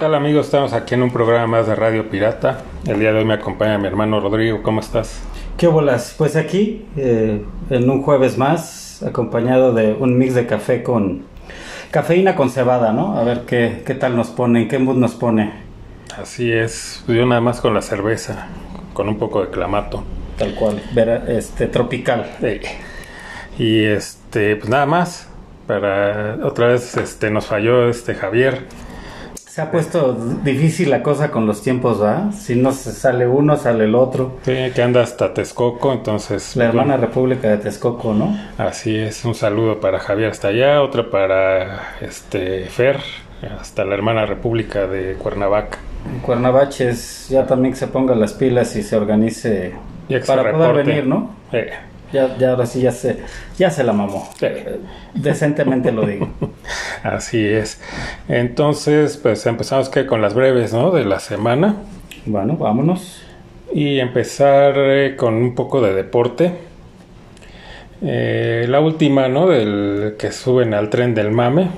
¿Qué tal amigos? Estamos aquí en un programa más de Radio Pirata. El día de hoy me acompaña mi hermano Rodrigo. ¿Cómo estás? ¿Qué bolas? Pues aquí, eh, en un jueves más, acompañado de un mix de café con cafeína con cebada, ¿no? A ver qué, qué tal nos pone, qué mood nos pone. Así es, yo nada más con la cerveza, con un poco de clamato. Tal cual, vera- este, tropical. Sí. Y este, pues nada más. Para otra vez este nos falló este Javier. Se ha puesto difícil la cosa con los tiempos, ¿va? Si no se sale uno, sale el otro. Sí, que anda hasta Texcoco, entonces La pues, hermana República de Texcoco, ¿no? Así es, un saludo para Javier hasta allá, otra para este Fer, hasta la hermana República de Cuernavaca. Cuernavaches ya también que se ponga las pilas y se organice Ya que se para poder venir, ¿no? Eh, Ya, ya ahora sí ya se, ya se la mamó. Sí. Decentemente lo digo. así es. Entonces, pues empezamos que con las breves, ¿no? De la semana Bueno, vámonos. y empezar eh, con un poco de deporte. Eh, la última, ¿no? Del que suben al tren del mame.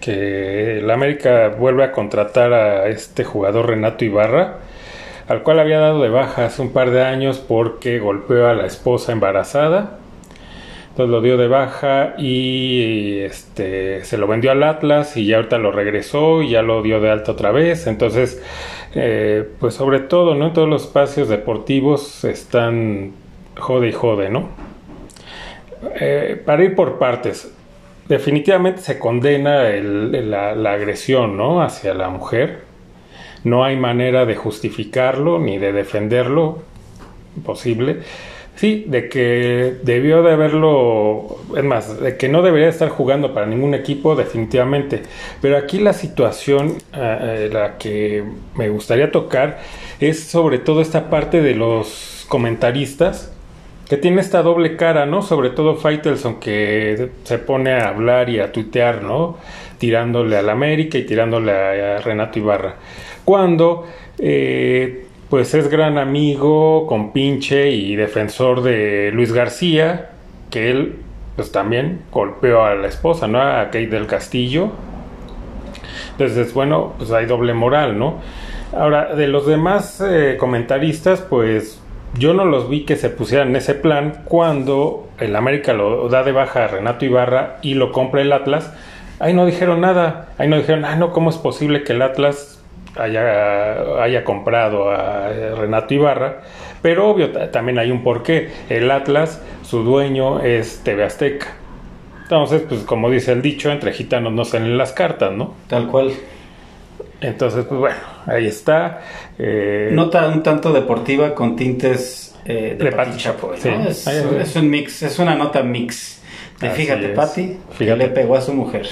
Que el América vuelve a contratar a este jugador Renato Ibarra, al cual había dado de baja hace un par de años porque golpeó a la esposa embarazada. Entonces lo dio de baja y este se lo vendió al Atlas y ya ahorita lo regresó y ya lo dio de alta otra vez. Entonces, eh, pues sobre todo, ¿no? En todos los espacios deportivos están jode y jode, ¿no? Eh, para ir por partes, definitivamente se condena la, la agresión, ¿no? Hacia la mujer. No hay manera de justificarlo ni de defenderlo posible. Sí, de que debió de haberlo, es más, de que no debería estar jugando para ningún equipo, definitivamente. Pero aquí la situación, eh, eh, la que me gustaría tocar, es sobre todo esta parte de los comentaristas, que tiene esta doble cara, ¿no? Sobre todo Faitelson, que se pone a hablar y a tuitear, ¿no? Tirándole al América y tirándole a, a Renato Ibarra. Cuando, eh, pues es gran amigo, compinche y defensor de Luis García, que él, pues también golpeó a la esposa, ¿no? A Kate del Castillo. Entonces, bueno, pues hay doble moral, ¿no? Ahora, de los demás eh, comentaristas, pues yo no los vi que se pusieran en ese plan cuando el América lo da de baja a Renato Ibarra y lo compra el Atlas. Ahí no dijeron nada. Ahí no dijeron, ah, no, ¿cómo es posible que el Atlas haya, haya comprado a eh, Renato Ibarra? Pero obvio, ta- también hay un porqué. El Atlas, su dueño es TV Azteca. Entonces, pues como dice el dicho, entre gitanos no salen las cartas, ¿no? Tal cual. Entonces, pues bueno, ahí está. Eh, Nota un tanto deportiva con tintes eh, de, De Pati Pati Chapoy, Sí. ¿no? Es, Ahí es. es un mix, es una nota mix. De Así fíjate, es. Pati, que le pegó a su mujer.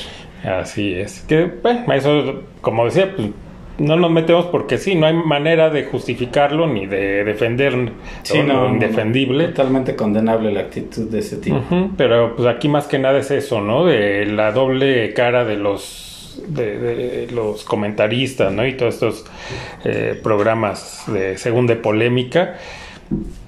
Así es. Que, bueno, eso, como decía, pues no nos metemos porque sí, no hay manera de justificarlo ni de defender Sí, lo no, no, indefendible. Totalmente condenable la actitud de ese tipo. Pero pues aquí más que nada es eso, ¿no? De la doble cara de los de, de los comentaristas, ¿no? Y todos estos eh, programas de según de polémica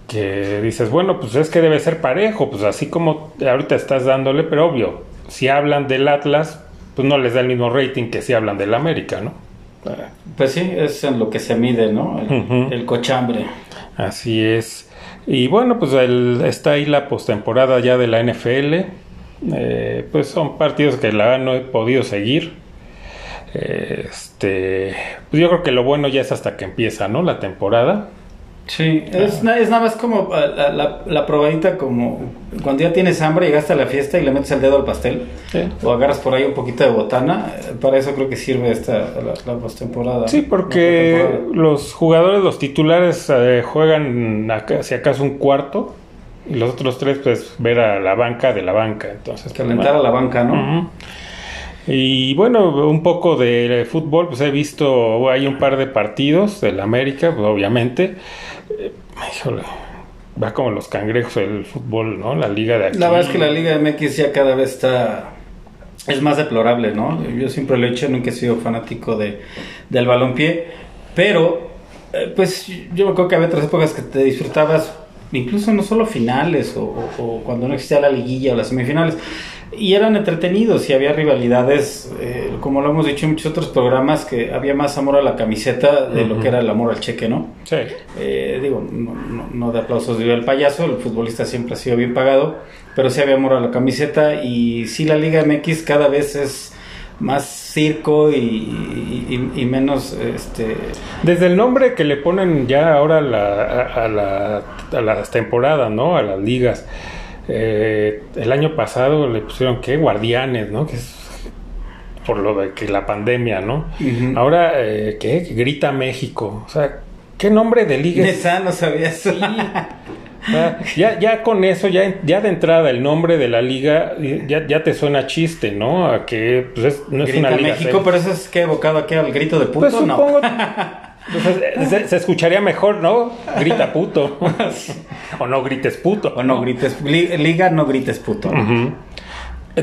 que dices, bueno, pues es que debe ser parejo, pues así como ahorita estás dándole, pero obvio, si hablan del Atlas, pues no les da el mismo rating que si hablan del América, ¿no? Pues sí, es en lo que se mide, ¿no? El, cochambre. Así es. Y bueno, pues el- está ahí la postemporada ya de la NFL. Eh, pues son partidos que la no he podido seguir. Eh, Este, pues yo creo que lo bueno ya es hasta que empieza, ¿no? La temporada. Sí, es, es nada más como ah, la, la- la probadita como cuando ya tienes hambre, llegaste a la fiesta y le metes el dedo al pastel Sí. o agarras por ahí un poquito de botana, eh, para eso creo que sirve esta la, la postemporada. Sí, porque los jugadores, los titulares eh, juegan acá- si acaso un cuarto y los otros tres pues ver a la banca de la banca. Entonces, calentar a la banca, ¿no? Ujú. Y bueno, un poco de fútbol, pues he visto, hay un par de partidos del América, pues, obviamente. Eh, híjole, va como los cangrejos el fútbol, ¿no? La liga de aquí. La verdad es que la Liga MX ya cada vez está es más deplorable, ¿no? Yo siempre lo he hecho, nunca he sido fanático de, del balompié, pero eh, pues yo me acuerdo que había otras épocas que te disfrutabas, incluso no solo finales o, o- o cuando no existía la liguilla o las semifinales, y eran entretenidos y había rivalidades, eh, como lo hemos dicho en muchos otros programas, que había más amor a la camiseta de lo que era el amor al cheque, ¿no? Sí. Eh, digo, no, no, no de aplausos digo el payaso, el futbolista siempre ha sido bien pagado, pero sí había amor a la camiseta y sí la Liga MX cada vez es más circo y, y- y menos este Desde el nombre que le ponen ya ahora a, la, a, a la- a las temporadas, ¿no? A las ligas. Eh, el año pasado le pusieron, ¿qué? Guardianes, ¿no? Que es por lo de que la pandemia, ¿no? Ujú. Ahora, eh, ¿qué? Grita México. O sea, ¿qué nombre de liga? Neta, no sabía eso. O sea, ya, ya con eso, ya, ya de entrada, el nombre de la liga eh, ya, ya te suena chiste, ¿no? A que pues, es- no es Grita una liga. México, seria. pero eso es que evocado aquí al grito de puto, Pues no. supongo. pues, se, se- se escucharía mejor, ¿no? Grita puto. o no grites puto. O no grites, li- liga no grites puto.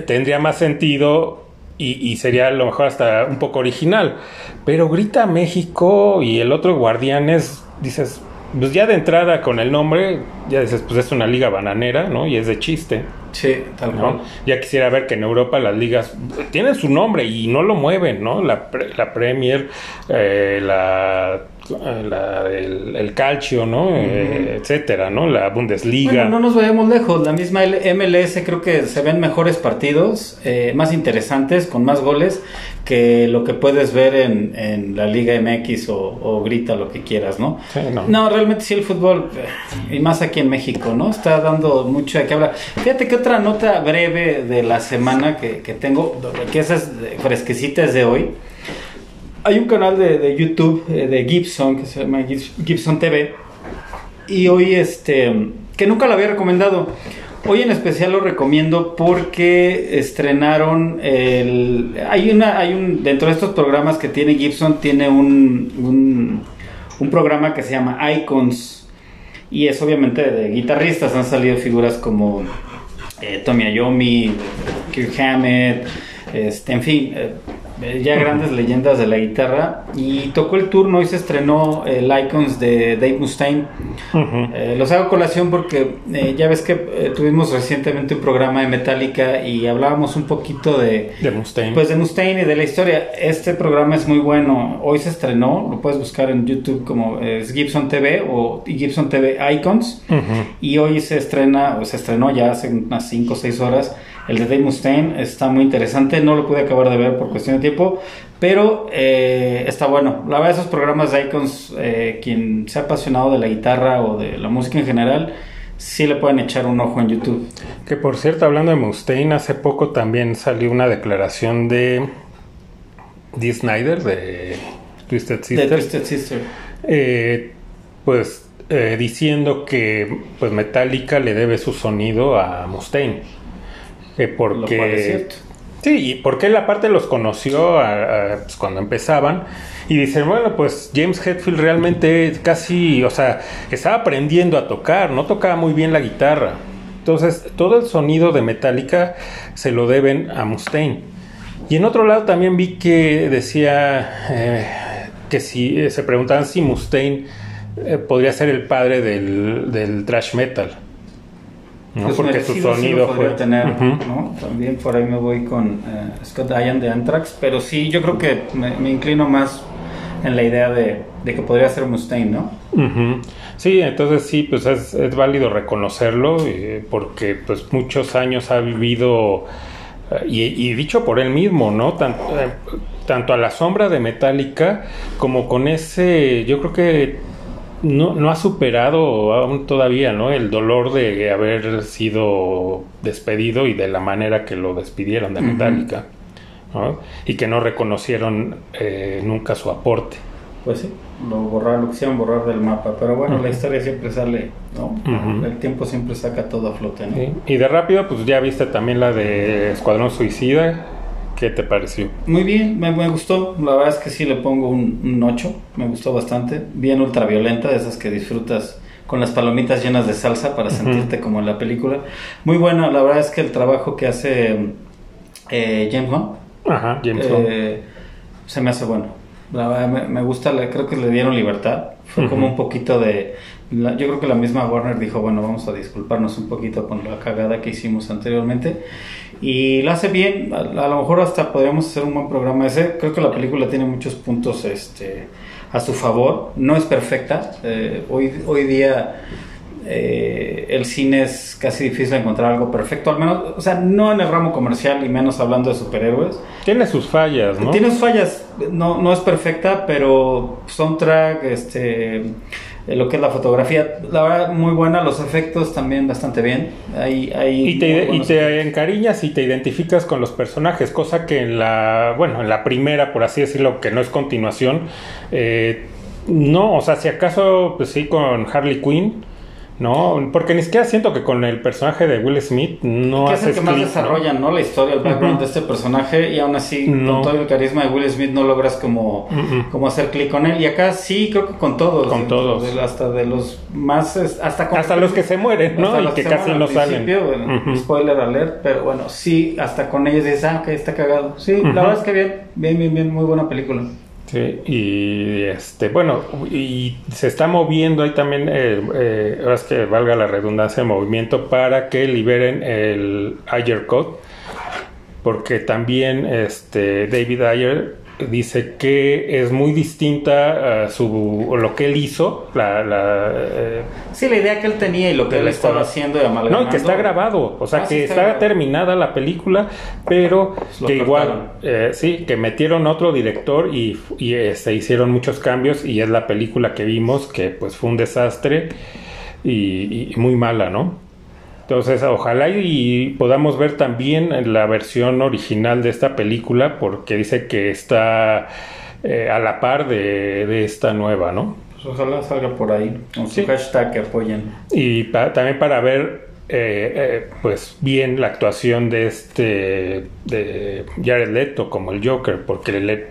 Tendría más sentido y, y sería a lo mejor hasta un poco original. Pero grita México y el otro Guardianes, dices, pues ya de entrada con el nombre, ya dices, pues es una liga bananera, ¿no? Y es de chiste. Sí, tal cual. ¿no? Ya quisiera ver que en Europa las ligas tienen su nombre y no lo mueven, ¿no? La, pre- la Premier, eh, la, la- el, el Calcio, ¿no? Eh, etcétera, ¿no? La Bundesliga. Bueno, no nos vayamos lejos. La misma MLS creo que se ven mejores partidos, eh, más interesantes, con más goles, que lo que puedes ver en, en la Liga MX o, o grita lo que quieras, ¿no? Sí, no. realmente sí el fútbol, eh, y más aquí en México, ¿no? Está dando mucho de qué hablar. Fíjate que otra nota breve de la semana que, que tengo, que esa es fresquecita es de hoy. Hay un canal de, de YouTube eh, de Gibson que se llama Gibs- Gibson TV y hoy este que nunca lo había recomendado. Hoy en especial lo recomiendo porque estrenaron el hay una hay un dentro de estos programas que tiene Gibson tiene un un, programa que se llama Icons y es obviamente de guitarristas han salido figuras como eh, Tommy Iommi, Kirk Hammett, este, en fin, eh, ya grandes leyendas de la guitarra. Y tocó el turno, hoy se estrenó el Icons de Dave Mustaine. Eh, los hago colación porque eh, ya ves que eh, tuvimos recientemente un programa de Metallica y hablábamos un poquito de, De Mustaine. pues de Mustaine y de la historia. Este programa es muy bueno. Hoy se estrenó, lo puedes buscar en YouTube como eh, es Gibson TV o Gibson TV Icons. Y hoy se estrena, o se estrenó ya hace unas 5 o 6 horas, el de Dave Mustaine. Está muy interesante, no lo pude acabar de ver por cuestión de tiempo, pero eh, está bueno. La verdad, esos programas de Icons, eh, quien sea apasionado de la guitarra o de la música en general, sí le pueden echar un ojo en YouTube. Que por cierto, hablando de Mustaine, hace poco también salió una declaración de Dee Snyder de Twisted De Sister. Twisted Sister. eh, pues eh, diciendo que pues Metallica le debe su sonido a Mustaine. Que porque Lo cual es cierto. Sí, y porque él aparte los conoció a- a, pues, cuando empezaban y dicen, bueno, pues James Hetfield realmente casi, o sea, estaba aprendiendo a tocar, no tocaba muy bien la guitarra. Entonces, todo el sonido de Metallica se lo deben a Mustaine. Y en otro lado también vi que decía eh, que si eh, se preguntaban si Mustaine eh, podría ser el padre del, del thrash metal. ¿No? Pues Porque su sí sonido podría fue... tener. ¿no? También por ahí me voy con eh, Scott Ian de Anthrax, pero sí, yo creo que me, me inclino más en la idea de, de que podría ser Mustaine, ¿no? Sí, entonces sí, pues es, es válido reconocerlo eh, porque pues muchos años ha vivido eh, y, y dicho por él mismo, ¿no? Tan- eh, tanto a la sombra de Metallica como con ese, yo creo que no, no ha superado aún todavía, ¿no? El dolor de haber sido despedido y de la manera que lo despidieron de. Metallica, ¿no? Y que no reconocieron eh, nunca su aporte. Pues sí, lo borrar, lo quisieron borrar del mapa, pero bueno, la historia siempre sale, ¿no? El tiempo siempre saca todo a flote, ¿no? Sí. Y de rápido, pues ya viste también la de Escuadrón Suicida. ¿Qué te pareció? Muy bien, me, me gustó. La verdad es que sí le pongo un, un 8. Me gustó bastante. Bien ultraviolenta, de esas que disfrutas con las palomitas llenas de salsa para sentirte como en la película. Muy buena, la verdad es que el trabajo que hace eh, James Gunn Ajá, James eh, se me hace bueno. La verdad, me, me gusta, le- creo que le dieron libertad. Fue como un poquito de... la- yo creo que la misma Warner dijo, bueno, vamos a disculparnos un poquito con la cagada que hicimos anteriormente. Y la hace bien, a, a lo mejor hasta podríamos hacer un buen programa ese. Creo que la película tiene muchos puntos este, a su favor. No es perfecta. Eh, hoy, hoy día eh, el cine es casi difícil encontrar algo perfecto, al menos, o sea, no en el ramo comercial y menos hablando de superhéroes. Tiene sus fallas, ¿no? Tiene sus fallas, no, no es perfecta, pero soundtrack, este, lo que es la fotografía, la verdad muy buena, los efectos también bastante bien. Hay, hay Y te, y te encariñas y te identificas con los personajes, cosa que en la, bueno, en la primera, por así decirlo, que no es continuación, eh, no, o sea, si acaso, pues sí, con Harley Quinn, no, porque ni siquiera siento que con el personaje de Will Smith no que es el que más desarrollan, ¿no? La historia, el background de este personaje y aún así No. con todo el carisma de Will Smith no logras como, hacer clic con él y acá sí creo que con todos, Con todos. hasta de los más hasta con Hasta los que se mueren, ¿no? Y los que casi no al salen. bueno, Ujú. Spoiler alert, pero bueno, sí, hasta con ellos dices, ah, que está cagado. Sí, la verdad es que bien, bien, bien, bien, muy buena película. Sí, y este, bueno, y se está moviendo ahí también, eh, eh, es que valga la redundancia, el movimiento para que liberen el Ayer Code, porque también este David Ayer dice que es muy distinta a su lo que él hizo, la, la, eh, Sí, la idea que él tenía y lo que él estaba haciendo y amalgamando. No, y que está grabado, o sea, Ah, sí, que está terminada la película, pero Pues que igual, eh, sí, que metieron otro director y, y, se hicieron muchos cambios y es la película que vimos que pues fue un desastre y, y muy mala, ¿no? Entonces, ojalá y podamos ver también la versión original de esta película porque dice que está eh, a la par de, de esta nueva, ¿no? Pues ojalá salga por ahí, con su hashtag que apoyen. Y pa- también para ver eh, eh, pues bien la actuación de este de Jared Leto como el Joker porque le-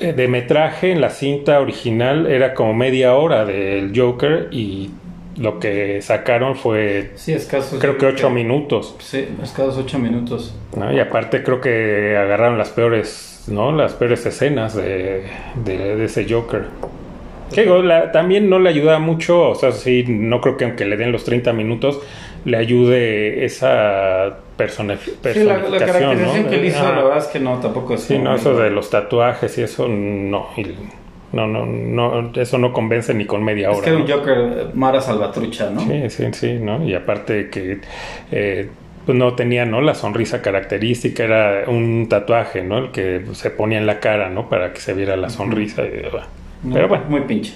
eh, de metraje en la cinta original era como media hora del Joker y lo que sacaron fue Sí, escasos. creo que ocho minutos Sí, escasos ocho minutos. ¿no? y aparte creo que agarraron las peores no las peores escenas de, de- de ese Joker que digo, la- también no le ayuda mucho, o sea, sí, no creo que aunque le den los 30 minutos, le ayude esa persona, Sí, la, la caracterización ¿no? que él hizo, la verdad es que no, tampoco es Sí, no, eso de los tatuajes y eso no, y- no, no, no, eso no convence ni con media hora. Es que era un ¿no? Joker eh, Mara Salvatrucha, ¿no? Sí, sí, sí, ¿no? Y aparte que eh, pues no tenía, ¿no? La sonrisa característica, era un tatuaje, ¿no? El que se ponía en la cara, ¿no? Para que se viera la sonrisa. y. No, Pero bueno, Muy pinche.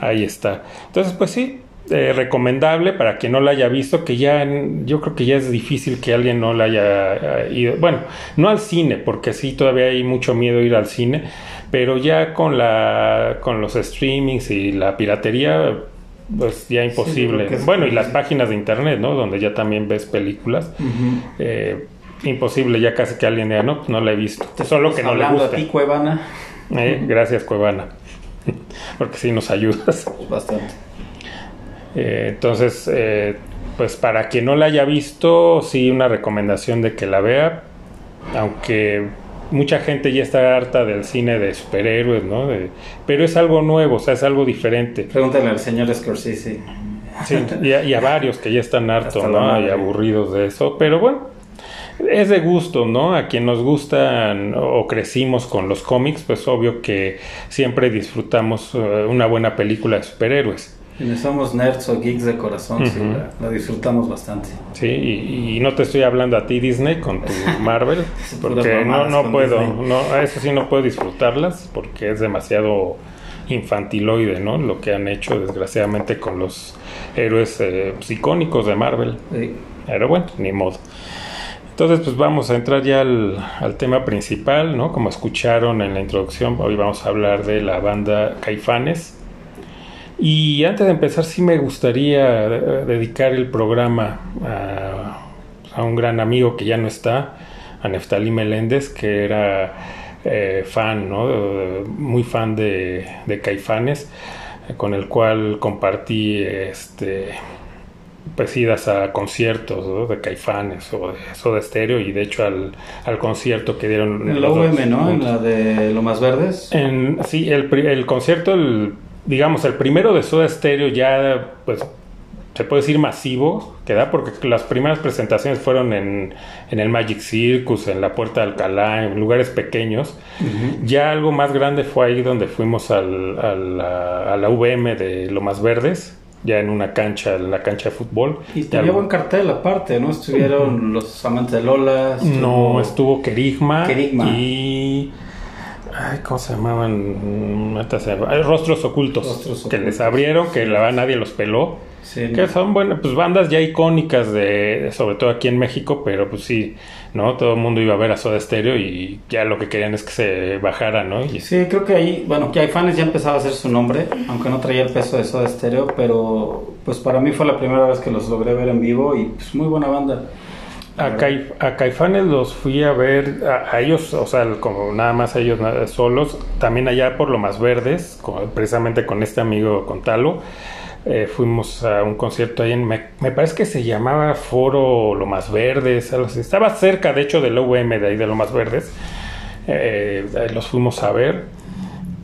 Ahí está. Entonces, pues sí, eh, recomendable para quien no la haya visto, que ya en- yo creo que ya es difícil que alguien no la haya eh, ido. Bueno, no al cine, porque sí todavía hay mucho miedo ir al cine, pero ya con la con los streamings y la piratería pues ya imposible. bueno, y las páginas de internet, ¿no? Donde ya también ves películas. Eh, imposible ya casi que alguien diga, no, pues no la he visto. Solo que no le Hablando gusta. a ti, Cuevana, Eh, gracias, Cuevana. Porque sí nos ayudas. bastante. Eh, entonces, eh, pues para quien no la haya visto, sí una recomendación de que la vea, aunque mucha gente ya está harta del cine de superhéroes, ¿no? De- pero es algo nuevo, o sea, es algo diferente. Pregúntale al señor Scorsese. Sí, y, a, y a varios que ya están hartos, ¿no? Y aburridos de eso, pero bueno, es de gusto, ¿no? A quien nos gustan o crecimos con los cómics, pues obvio que siempre disfrutamos eh, una buena película de superhéroes. Somos nerds o geeks de corazón, sí, la, la disfrutamos bastante. Sí, y, y no te estoy hablando a ti Disney con tu Marvel, porque no, no puedo, Disney. no, a eso sí no puedo disfrutarlas, porque es demasiado infantiloide, ¿no? Lo que han hecho desgraciadamente con los héroes eh, pues, icónicos de Marvel. Sí. Pero bueno, ni modo. Entonces, pues vamos a entrar ya al, al tema principal, ¿no? Como escucharon en la introducción, hoy vamos a hablar de la banda Caifanes. Y antes de empezar, sí me gustaría eh, dedicar el programa a, a un gran amigo que ya no está, a Neftalí Meléndez, que era eh, fan, ¿no? Muy fan de, de Caifanes, eh, con el cual compartí este pues idas a conciertos ¿no? de Caifanes o de Soda Stereo y de hecho al, al concierto que dieron en la UM, ¿no? En la de Lo Más Verdes. En, sí, el, el concierto, el, digamos, el primero de Soda Stereo ya, pues se puede decir masivo, que da porque las primeras presentaciones fueron en, en, el Magic Circus, en la Puerta de Alcalá, en lugares pequeños. Ya algo más grande fue ahí donde fuimos al, al, a, la VM de Lo Más Verdes, ya en una cancha, en la cancha de fútbol. Y tenía buen cartel aparte, ¿no? Estuvieron los amantes de Lola. No, estuvo Kerigma, y... Ay, ¿cómo se llamaban? Rostros ocultos. Rostros que les abrieron, que la nadie los peló que son, bueno, pues bandas ya icónicas de, sobre todo aquí en México, pero pues sí, ¿no? Todo el mundo iba a ver a Soda Stereo y ya lo que querían es que se bajara, ¿no? Y... Sí, creo que ahí, bueno, que hay fans ya empezaba a hacer su nombre, aunque no traía el peso de Soda Stereo, pero pues para mí fue la primera vez que los logré ver en vivo y pues muy buena banda. A, a, Caifanes los fui a ver, a, ellos, o sea, como nada más a ellos solos, también allá por lo más verdes, precisamente con este amigo Contalo. Eh, fuimos a un concierto ahí en, me, parece que se llamaba Foro Lo Más Verdes, estaba cerca de hecho del OVM de ahí de Lo Más Verdes, eh, los fuimos a ver.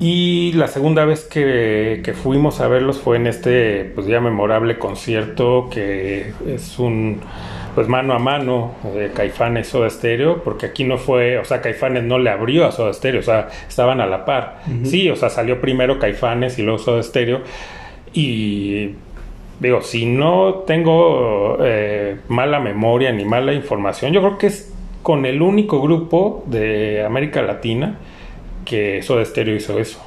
Y la segunda vez que, que, fuimos a verlos fue en este pues ya memorable concierto que es un pues mano a mano de Caifanes Soda Stereo, porque aquí no fue, o sea, Caifanes no le abrió a Soda Stereo, o sea, estaban a la par. Sí, o sea, salió primero Caifanes y luego Soda Stereo, y digo, si no tengo eh, mala memoria ni mala información, yo creo que es con el único grupo de América Latina que Soda Stereo hizo eso,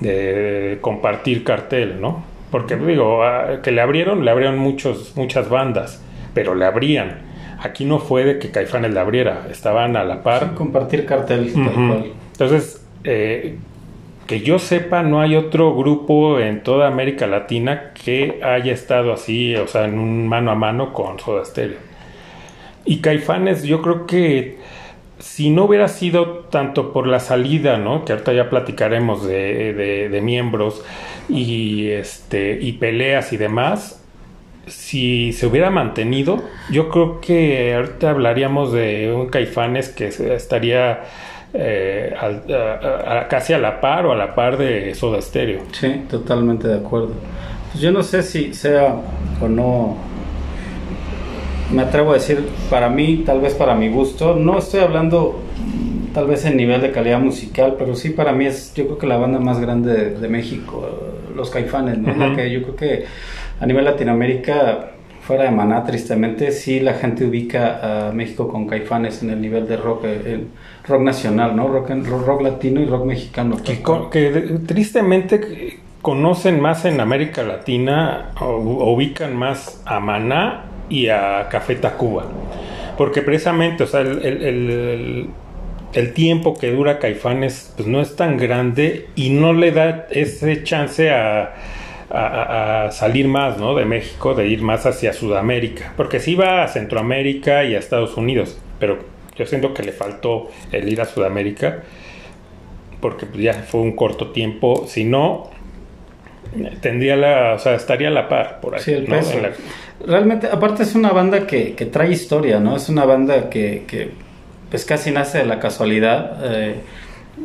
de, compartir cartel, ¿no? Porque digo, que le abrieron, le abrieron muchos, muchas bandas, pero le abrían. Aquí no fue de que Caifanes le abriera, estaban a la par. compartir cartel. Entonces, eh, que yo sepa, no hay otro grupo en toda América Latina que haya estado así, o sea, en un mano a mano con Soda Stereo. Y Caifanes, yo creo que si no hubiera sido tanto por la salida, ¿no? Que ahorita ya platicaremos de, de, miembros y este y peleas y demás. Si se hubiera mantenido, yo creo que ahorita hablaríamos de un Caifanes que estaría eh, casi a la par o a la par de Soda Stereo. Sí, totalmente de acuerdo. Pues yo no sé si sea o no, me atrevo a decir, para mí, tal vez para mi gusto, no estoy hablando tal vez en nivel de calidad musical, pero sí para mí es, yo creo que la banda más grande de, México, los Caifanes, ¿no? que yo creo que a nivel Latinoamérica fuera de Maná, tristemente, sí la gente ubica a México con Caifanes en el nivel de rock, el rock nacional, ¿no? Rock, rock latino y rock mexicano. Que, tristemente conocen más en América Latina, o, ubican más a Maná y a Café Tacuba. Porque precisamente, o sea, el, el, tiempo que dura Caifanes pues no es tan grande y no le da ese chance a a, salir más ¿no? de México, de ir más hacia Sudamérica, porque sí va a Centroamérica y a Estados Unidos, pero yo siento que le faltó el ir a Sudamérica, porque pues, ya fue un corto tiempo, si no, tendría la, o sea, estaría a la par por ahí. Realmente, aparte es una banda que, trae historia, ¿no? Es una banda que, que pues casi nace de la casualidad. Eh,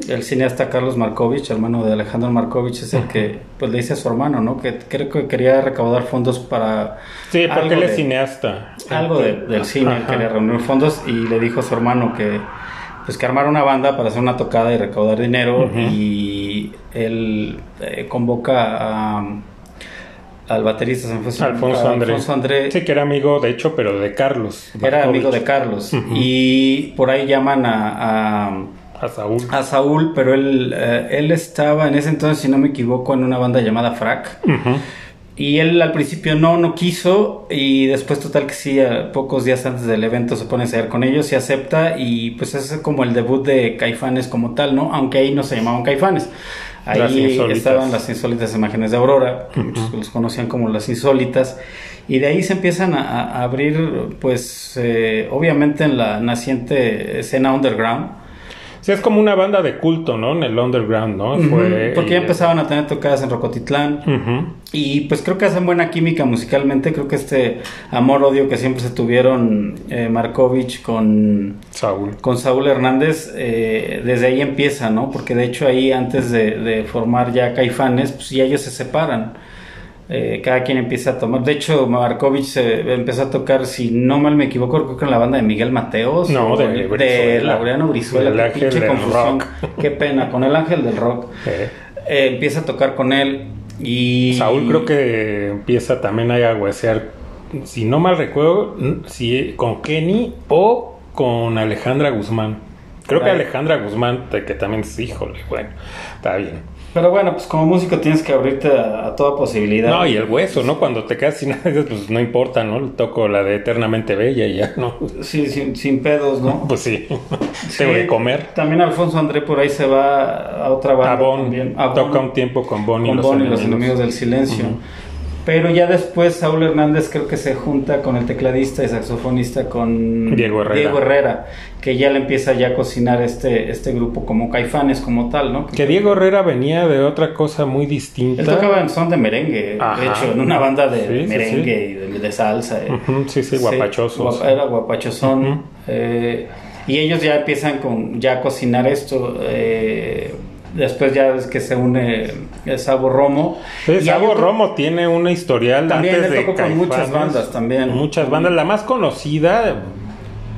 el cineasta Carlos Markovich, hermano de Alejandro Markovich, es el que pues le dice a su hermano, ¿no? Que creo que quería recaudar fondos para... Sí, porque él es cineasta. Algo del cine, quería reunir fondos y le dijo a su hermano que pues que armara una banda para hacer una tocada y recaudar dinero y él eh, convoca a al baterista Alfonso, André. Sí, que era amigo, de hecho, pero de Carlos. Era amigo de Carlos. Y por ahí llaman a a Saúl. A Saúl, pero él, eh, él estaba en ese entonces, si no me equivoco, en una banda llamada Frac. Y él al principio no, no quiso y después total que sí, pocos días antes del evento se pone a hacer con ellos y acepta y pues ese es como el debut de Caifanes como tal, ¿no? Aunque ahí no se llamaban Caifanes. Ahí estaban las insólitas imágenes de Aurora, muchos los conocían como las insólitas. Y de ahí se empiezan a, abrir, pues, eh, obviamente en la naciente escena underground Sí, es como una banda de culto, ¿no? En el underground, ¿no? Fue- porque y- ya empezaban a tener tocadas en Rocotitlán. Y pues creo que hacen buena química musicalmente. Creo que este amor-odio que siempre se tuvieron eh, Markovich con, Saúl. con Saúl Hernández, eh, desde ahí empieza, ¿no? Porque de hecho ahí antes de, de formar ya Caifanes, pues ya ellos se separan. Eh, cada quien empieza a tomar. De hecho, Markovich se empezó a tocar, si no mal me equivoco, creo que en la banda de Miguel Mateos. No, de de, Brizuela. Laureano Brizuela. Qué Ángel pinche del confusión. Rock. Qué pena, con el ángel del rock. Eh, Eh, empieza a tocar con él y... Saúl creo que empieza también a huesear, si no mal recuerdo, si con Kenny o con Alejandra Guzmán. Creo que. Alejandra Guzmán, de que también es, híjole, bueno, está bien. Pero bueno, pues como músico tienes que abrirte a, a toda posibilidad. No, y el hueso, ¿no? Cuando te quedas sin nada, pues no importa, ¿no? Toco la de Eternamente Bella y ya, ¿no? Sí, sin, sin pedos, ¿no? Pues sí, Sí, tengo que comer. También Alfonso André por ahí se va a otra banda. A Bon, también. A Bon, toca un tiempo con Bon y con los, Bon y los enemigos. enemigos del silencio. Pero ya después Saúl Hernández creo que se junta con el tecladista y saxofonista con Diego Herrera. Diego Herrera, que ya le empieza ya a cocinar este, este grupo como Caifanes como tal, ¿no? Que Diego Herrera venía de otra cosa muy distinta. Él tocaba en son de merengue, Ajá. de hecho, en una banda de Sí, sí, merengue y de, de salsa. eh. Sí, sí, guapachosos. guapa- era guapachosón. Eh, y ellos ya empiezan con ya a cocinar esto. eh, después ya es que se une el Sabo Romo. Sabo otro- Romo tiene una historial También antes él de tocó con Caifanes. muchas bandas también. Muchas bandas. La más conocida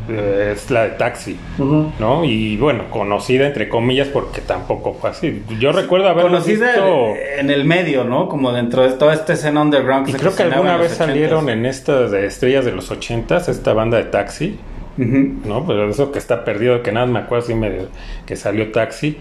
eh, es la de Taxi. ¿no? Y bueno, conocida entre comillas porque tampoco fue así. Yo recuerdo haber Conocida visto... en el medio, ¿no? Como dentro de toda esta escena underground. Y se creo que alguna vez salieron 80s. en estas de estrellas de los ochentas, esta banda de Taxi. ¿no? Pero eso que está perdido, que nada me acuerdo así medio que salió Taxi.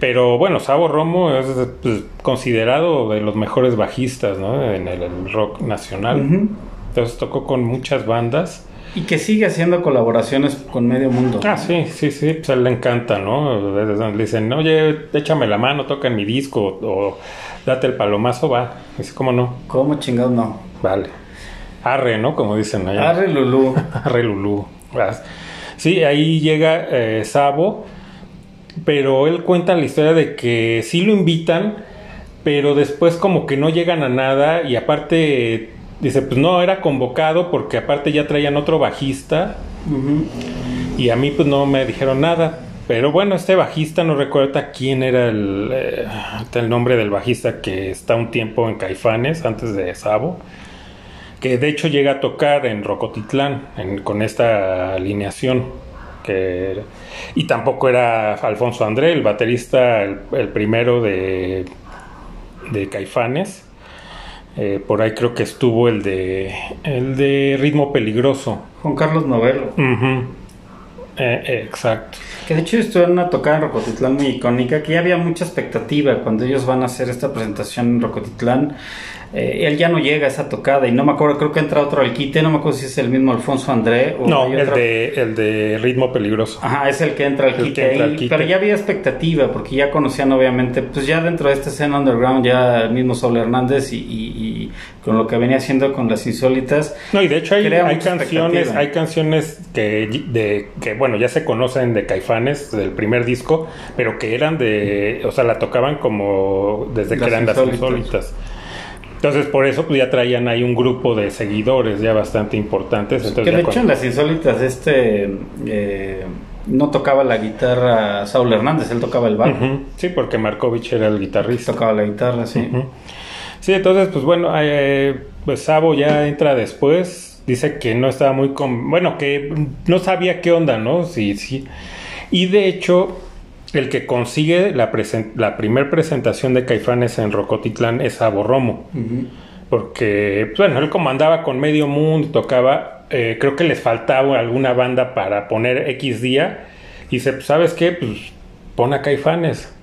Pero bueno, Sabo Romo es pues, considerado de los mejores bajistas, ¿no? En el, el rock nacional. Entonces tocó con muchas bandas. Y que sigue haciendo colaboraciones con medio mundo. Ah, sí, sí, sí, pues a él le encanta, ¿no? Le dicen, oye, échame la mano, toca en mi disco, o date el palomazo, va. Dice, ¿cómo no? ¿Cómo chingados no? Vale. Arre, ¿no? Como dicen allá. Arre Lulú. Arre Lulú. Sí, ahí llega eh, Sabo, pero él cuenta la historia de que sí lo invitan, pero después como que no llegan a nada y aparte dice, pues no, era convocado porque aparte ya traían otro bajista y a mí pues no me dijeron nada. Pero bueno, este bajista no recuerda quién era el, eh, el nombre del bajista que está un tiempo en Caifanes antes de Sabo. Que de hecho llega a tocar en Rocotitlán en- con esta alineación. Que, y tampoco era Alfonso André, el baterista, el, el primero de, de Caifanes. Eh, por ahí creo que estuvo el de, el de Ritmo Peligroso. Juan Carlos Novelo. Eh, eh, exacto. Que de hecho estuvo en una tocada en Rocotitlán muy icónica, que ya había mucha expectativa cuando ellos van a hacer esta presentación en Rocotitlán. Eh, él ya no llega a esa tocada y no me acuerdo, creo que entra otro al quite, no me acuerdo si es el mismo Alfonso André o No, el de, el de ritmo peligroso. Ajá, es el que entra al El que quite, entra ahí, al quite. pero ya había expectativa porque ya conocían obviamente, pues ya dentro de esta escena underground ya el mismo Saúl Hernández y, y- y con lo que venía haciendo con las insólitas. No, y de hecho hay, hay canciones, hay canciones que, de, que, bueno, ya se conocen de Caifanes, del primer disco, pero que eran de, o sea, la tocaban como desde que eran las Insólitas. Entonces, por eso pues, ya traían ahí un grupo de seguidores ya bastante importantes. Entonces, que de hecho en las insólitas este eh, no tocaba la guitarra Saúl Hernández, él tocaba el bajo, Sí, porque Markovich era el guitarrista. tocaba la guitarra, sí. Sí, entonces, pues bueno, eh, pues Sabo ya entra después. Dice que no estaba muy. con- bueno, que no sabía qué onda, ¿no? Sí, sí. Y de hecho, el que consigue la, presen- la primer presentación de Caifanes en Rocotitlán es Sabo Romo. Ujú. Porque, pues, bueno, él como andaba con medio mundo, tocaba, eh, creo que les faltaba alguna banda para poner X día. Y dice, pues, ¿sabes qué? Pues pon a Caifanes.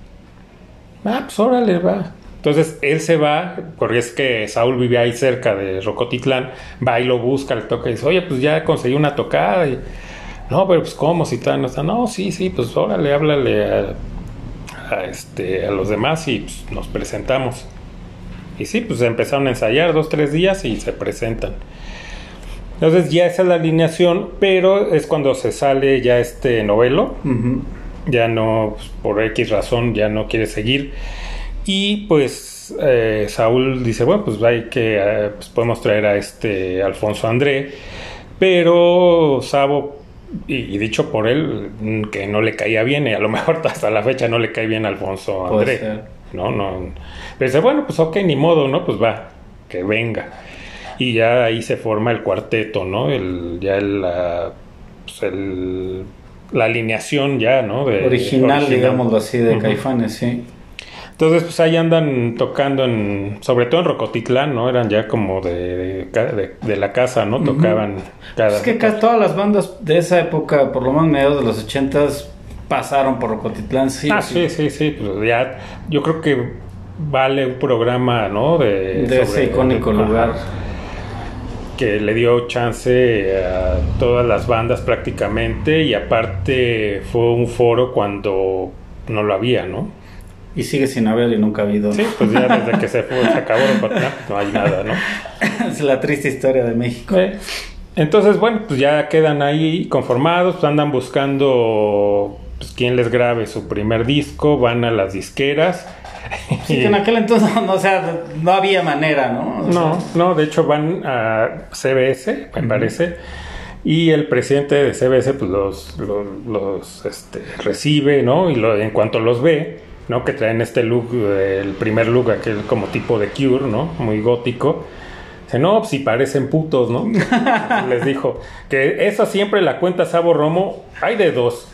Ah, pues órale, va. Entonces él se va, porque es que Saúl vive ahí cerca de Rocotitlán, va y lo busca, le toca y dice, oye, pues ya conseguí una tocada. Y, no, pero pues cómo, si tal, no está. No, sí, sí, pues órale, háblale a, a, este, a los demás y pues, nos presentamos. Y sí, pues empezaron a ensayar dos, tres días y se presentan. Entonces ya esa es la alineación, pero es cuando se sale ya este novelo. Ya no, pues, por X razón, ya no quiere seguir. Y pues eh, Saúl dice, bueno, pues hay que, eh, pues podemos traer a este Alfonso André, pero Sabo, y, dicho por él, mm, que no le caía bien, y a lo mejor hasta la fecha no le cae bien a Alfonso André. No, no. Pero dice, bueno, pues ok, ni modo, ¿no? Pues va, que venga. Y ya ahí se forma el cuarteto, ¿no? El, ya el, la, pues el, la alineación ya, ¿no? De, original, digámoslo así, de Caifanes, sí. Entonces, pues ahí andan tocando en, sobre todo en Rocotitlán, ¿no? Eran ya como de, de, la casa, ¿no? Tocaban cada... Es que casi todas las bandas de esa época, por lo menos mediados de los ochentas, pasaron por Rocotitlán, sí. Ah, sí, sí, sí, pues ya, yo creo que vale un programa, ¿no? De, ese icónico lugar. Que le dio chance a todas las bandas prácticamente y aparte fue un foro cuando no lo había, ¿no? Y sigue sin haber y nunca ha habido. Sí, pues ya desde que se fue, se acabó, no hay nada, ¿no? es la triste historia de México. entonces, bueno, pues ya quedan ahí conformados, pues andan buscando pues, quién les grabe su primer disco, van a las disqueras. Sí, que en aquel entonces, no, o sea, no había manera, ¿no? no, no, de hecho van a CBS, me parece. Y el presidente de CBS pues los, los, este, recibe, ¿no? Y lo, en cuanto los ve, ¿no? Que traen este look, el primer look, aquel como tipo de Cure, ¿no? Muy gótico. Dice, no, si parecen putos, ¿no? Les dijo que esa siempre la cuenta Sabo Romo, hay de dos.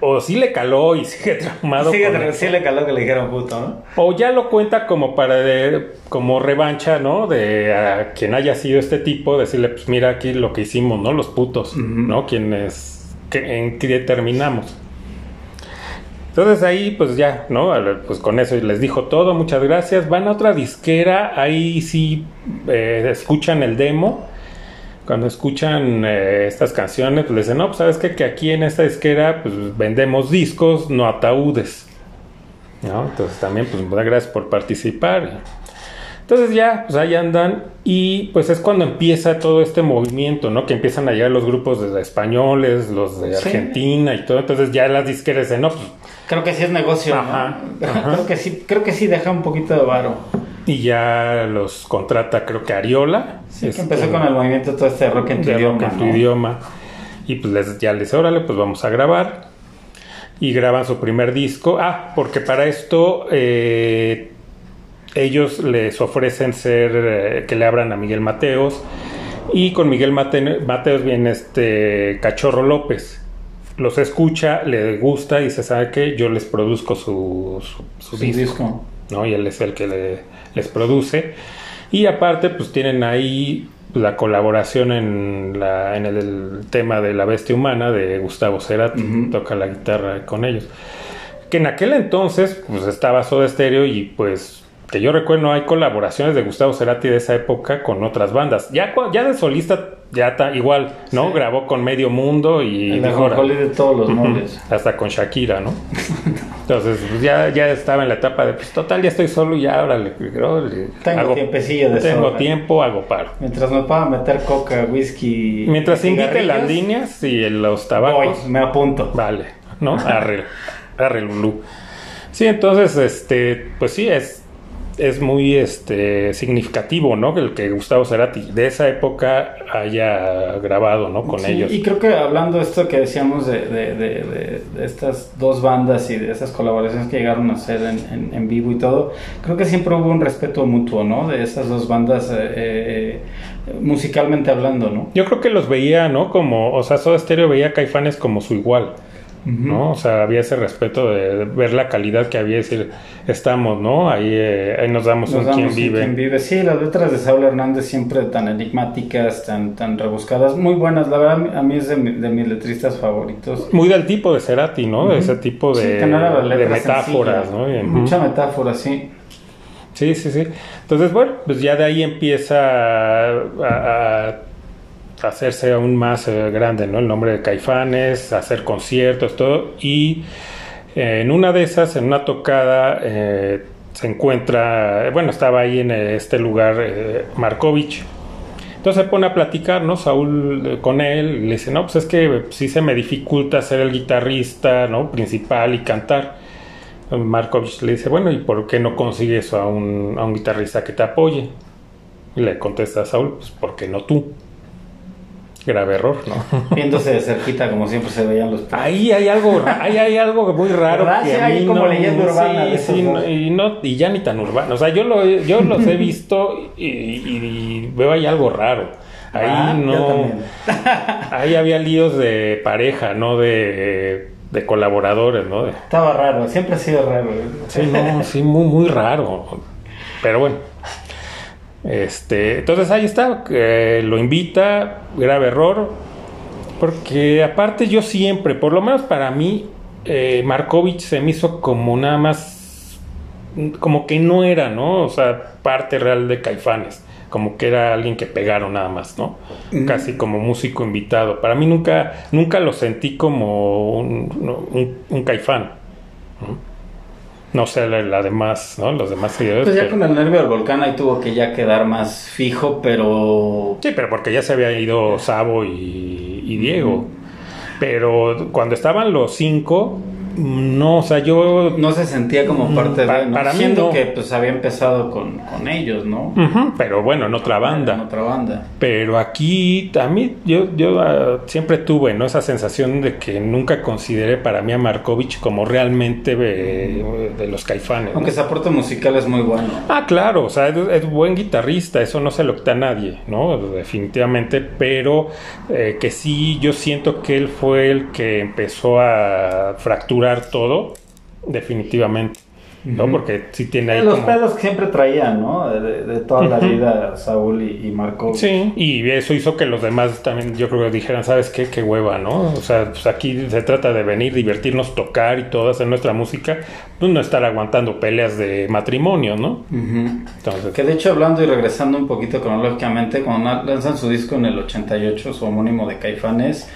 O sí le caló y sigue traumado. Sí, sí le caló que le dijeron puto, ¿no? O ya lo cuenta como para de, como revancha, ¿no? De a quien haya sido este tipo, decirle, pues mira aquí lo que hicimos, ¿no? Los putos, ¿no? Quienes, que, en que terminamos. Entonces ahí pues ya, ¿no? Pues con eso les dijo todo, muchas gracias. Van a otra disquera, ahí sí eh, escuchan el demo. Cuando escuchan eh, estas canciones, pues les dicen, no, pues sabes qué? que aquí en esta disquera pues vendemos discos, no ataúdes. ¿No? Entonces también pues muchas gracias por participar. Entonces ya, pues ahí andan y pues es cuando empieza todo este movimiento, ¿no? Que empiezan a llegar los grupos de españoles, los de Argentina y todo. Entonces ya las disqueras de no, pues Creo que sí es negocio. creo que sí, creo que sí deja un poquito de varo. Y ya los contrata, creo que Ariola. Sí, que empezó con el movimiento todo este rock en tu idioma. en tu idioma. Y pues les, ya les dice, órale, pues vamos a grabar. Y graban su primer disco. Ah, porque para esto eh, ellos les ofrecen ser, eh, que le abran a Miguel Mateos. Y con Miguel Mateos viene este Cachorro López los escucha, le gusta y se sabe que yo les produzco su, su, disco, ¿no? Y él es el que les produce. Y aparte, pues tienen ahí la colaboración en, la, en el, tema de la bestia humana de Gustavo Cerati, toca la guitarra con ellos. Que en aquel entonces, pues estaba Soda Stereo y pues que yo recuerdo hay colaboraciones de Gustavo Cerati de esa época con otras bandas. Ya, ya de solista ya está igual, ¿no? Grabó con Medio Mundo y el de todos los moldes. Hasta con Shakira, ¿no? Entonces, pues ya, ya estaba en la etapa de, pues total, ya estoy solo y ya, ahora le, tengo hago, tiempecillo de Tengo tiempo, hago paro. Mientras me pueda meter coca, whisky. Mientras indique las líneas y los tabacos. Voy, me apunto. Vale, ¿no? Arre, arre Lulú. Sí, entonces, este, pues sí, es es muy este significativo, ¿no? El que Gustavo Cerati de esa época haya grabado, ¿no? Con ellos. Y creo que hablando de esto que decíamos de, de, de, estas dos bandas y de esas colaboraciones que llegaron a hacer en, en, vivo y todo, creo que siempre hubo un respeto mutuo, ¿no? De esas dos bandas eh, eh, musicalmente hablando, ¿no? Yo creo que los veía, ¿no? Como, o sea, Soda Stereo veía a Caifanes como su igual. ¿No? O sea, había ese respeto de, ver la calidad que había, decir, estamos, ¿no? Ahí, eh, ahí nos damos un quien vive. vive. Sí, las letras de Saúl Hernández siempre tan enigmáticas, tan, tan rebuscadas, muy buenas. La verdad, a mí es de, mis letristas favoritos. Muy del tipo de Cerati, ¿no? De ese tipo de, de metáforas, ¿no? Mucha metáfora, sí. Sí, sí, sí. Entonces, bueno, pues ya de ahí empieza a hacerse aún más eh, grande, ¿no? El nombre de Caifanes, hacer conciertos, todo. Y eh, en una de esas, en una tocada, eh, se encuentra, bueno, estaba ahí en este lugar Markovich. Entonces se pone a platicar, ¿no? Saúl con él, le dice, no, pues es que sí se me dificulta ser el guitarrista, ¿no? Principal y cantar. Markovich le dice, bueno, ¿y por qué no consigues a un, a un guitarrista que te apoye? Y le contesta a Saúl, pues porque no tú. Grave error, ¿no? Viéndose de cerquita como siempre se veían los... Ahí hay algo, ahí hay algo muy raro que a mí como no- leyenda urbana de sí, esos sí, no, y no y ya ni tan urbano. O sea, yo lo yo los he visto y, y veo ahí algo raro. Ahí Ah, no, ahí había líos de pareja, no de, de colaboradores, ¿no? De- Estaba raro, siempre ha sido raro. ¿eh? Sí, no, sí, muy, muy raro. Pero bueno. Este, entonces ahí está, eh, lo invita, grave error, porque aparte yo siempre, por lo menos para mí, eh, Markovich se me hizo como nada más, como que no era, ¿no? O sea, parte real de Caifanes, como que era alguien que pegaron nada más, ¿no? Casi como músico invitado. Para mí nunca, nunca lo sentí como un, un- un Caifán. ¿no? No sé, la, demás, ¿no? Los demás seguidores. Pues ya con el nervio del volcán ahí tuvo que ya quedar más fijo, pero... Sí, pero porque ya se había ido Sabo y, y Diego. Pero cuando estaban los cinco, no, o sea, yo... No se sentía como parte pa- de... ¿no? para mí no. que pues había empezado con, con ellos, ¿no? Pero bueno, en otra En banda. otra banda. Pero aquí a mí yo, yo ah, siempre tuve ¿no? esa sensación de que nunca consideré para mí a Markovich como realmente de los caifanes. ¿no? Aunque su aporte musical es muy bueno. Ah, claro, o sea, es, es buen guitarrista, eso no se lo quita a nadie, ¿no? Definitivamente, pero eh, que sí, yo siento que él fue el que empezó a fracturar todo, definitivamente, ¿no? Porque sí tiene ahí Los como... pedos que siempre traían, ¿no? De, toda la vida Saúl y, y Marco. Sí, y eso hizo que los demás también, yo creo que dijeran, ¿sabes qué? Qué hueva, ¿no? O sea, pues aquí se trata de venir, divertirnos, tocar y todo, hacer nuestra música, pues no estar aguantando peleas de matrimonio, ¿no? Entonces, Que de hecho, hablando y regresando un poquito cronológicamente, cuando lanzan su disco en el 88, su homónimo de Caifanes,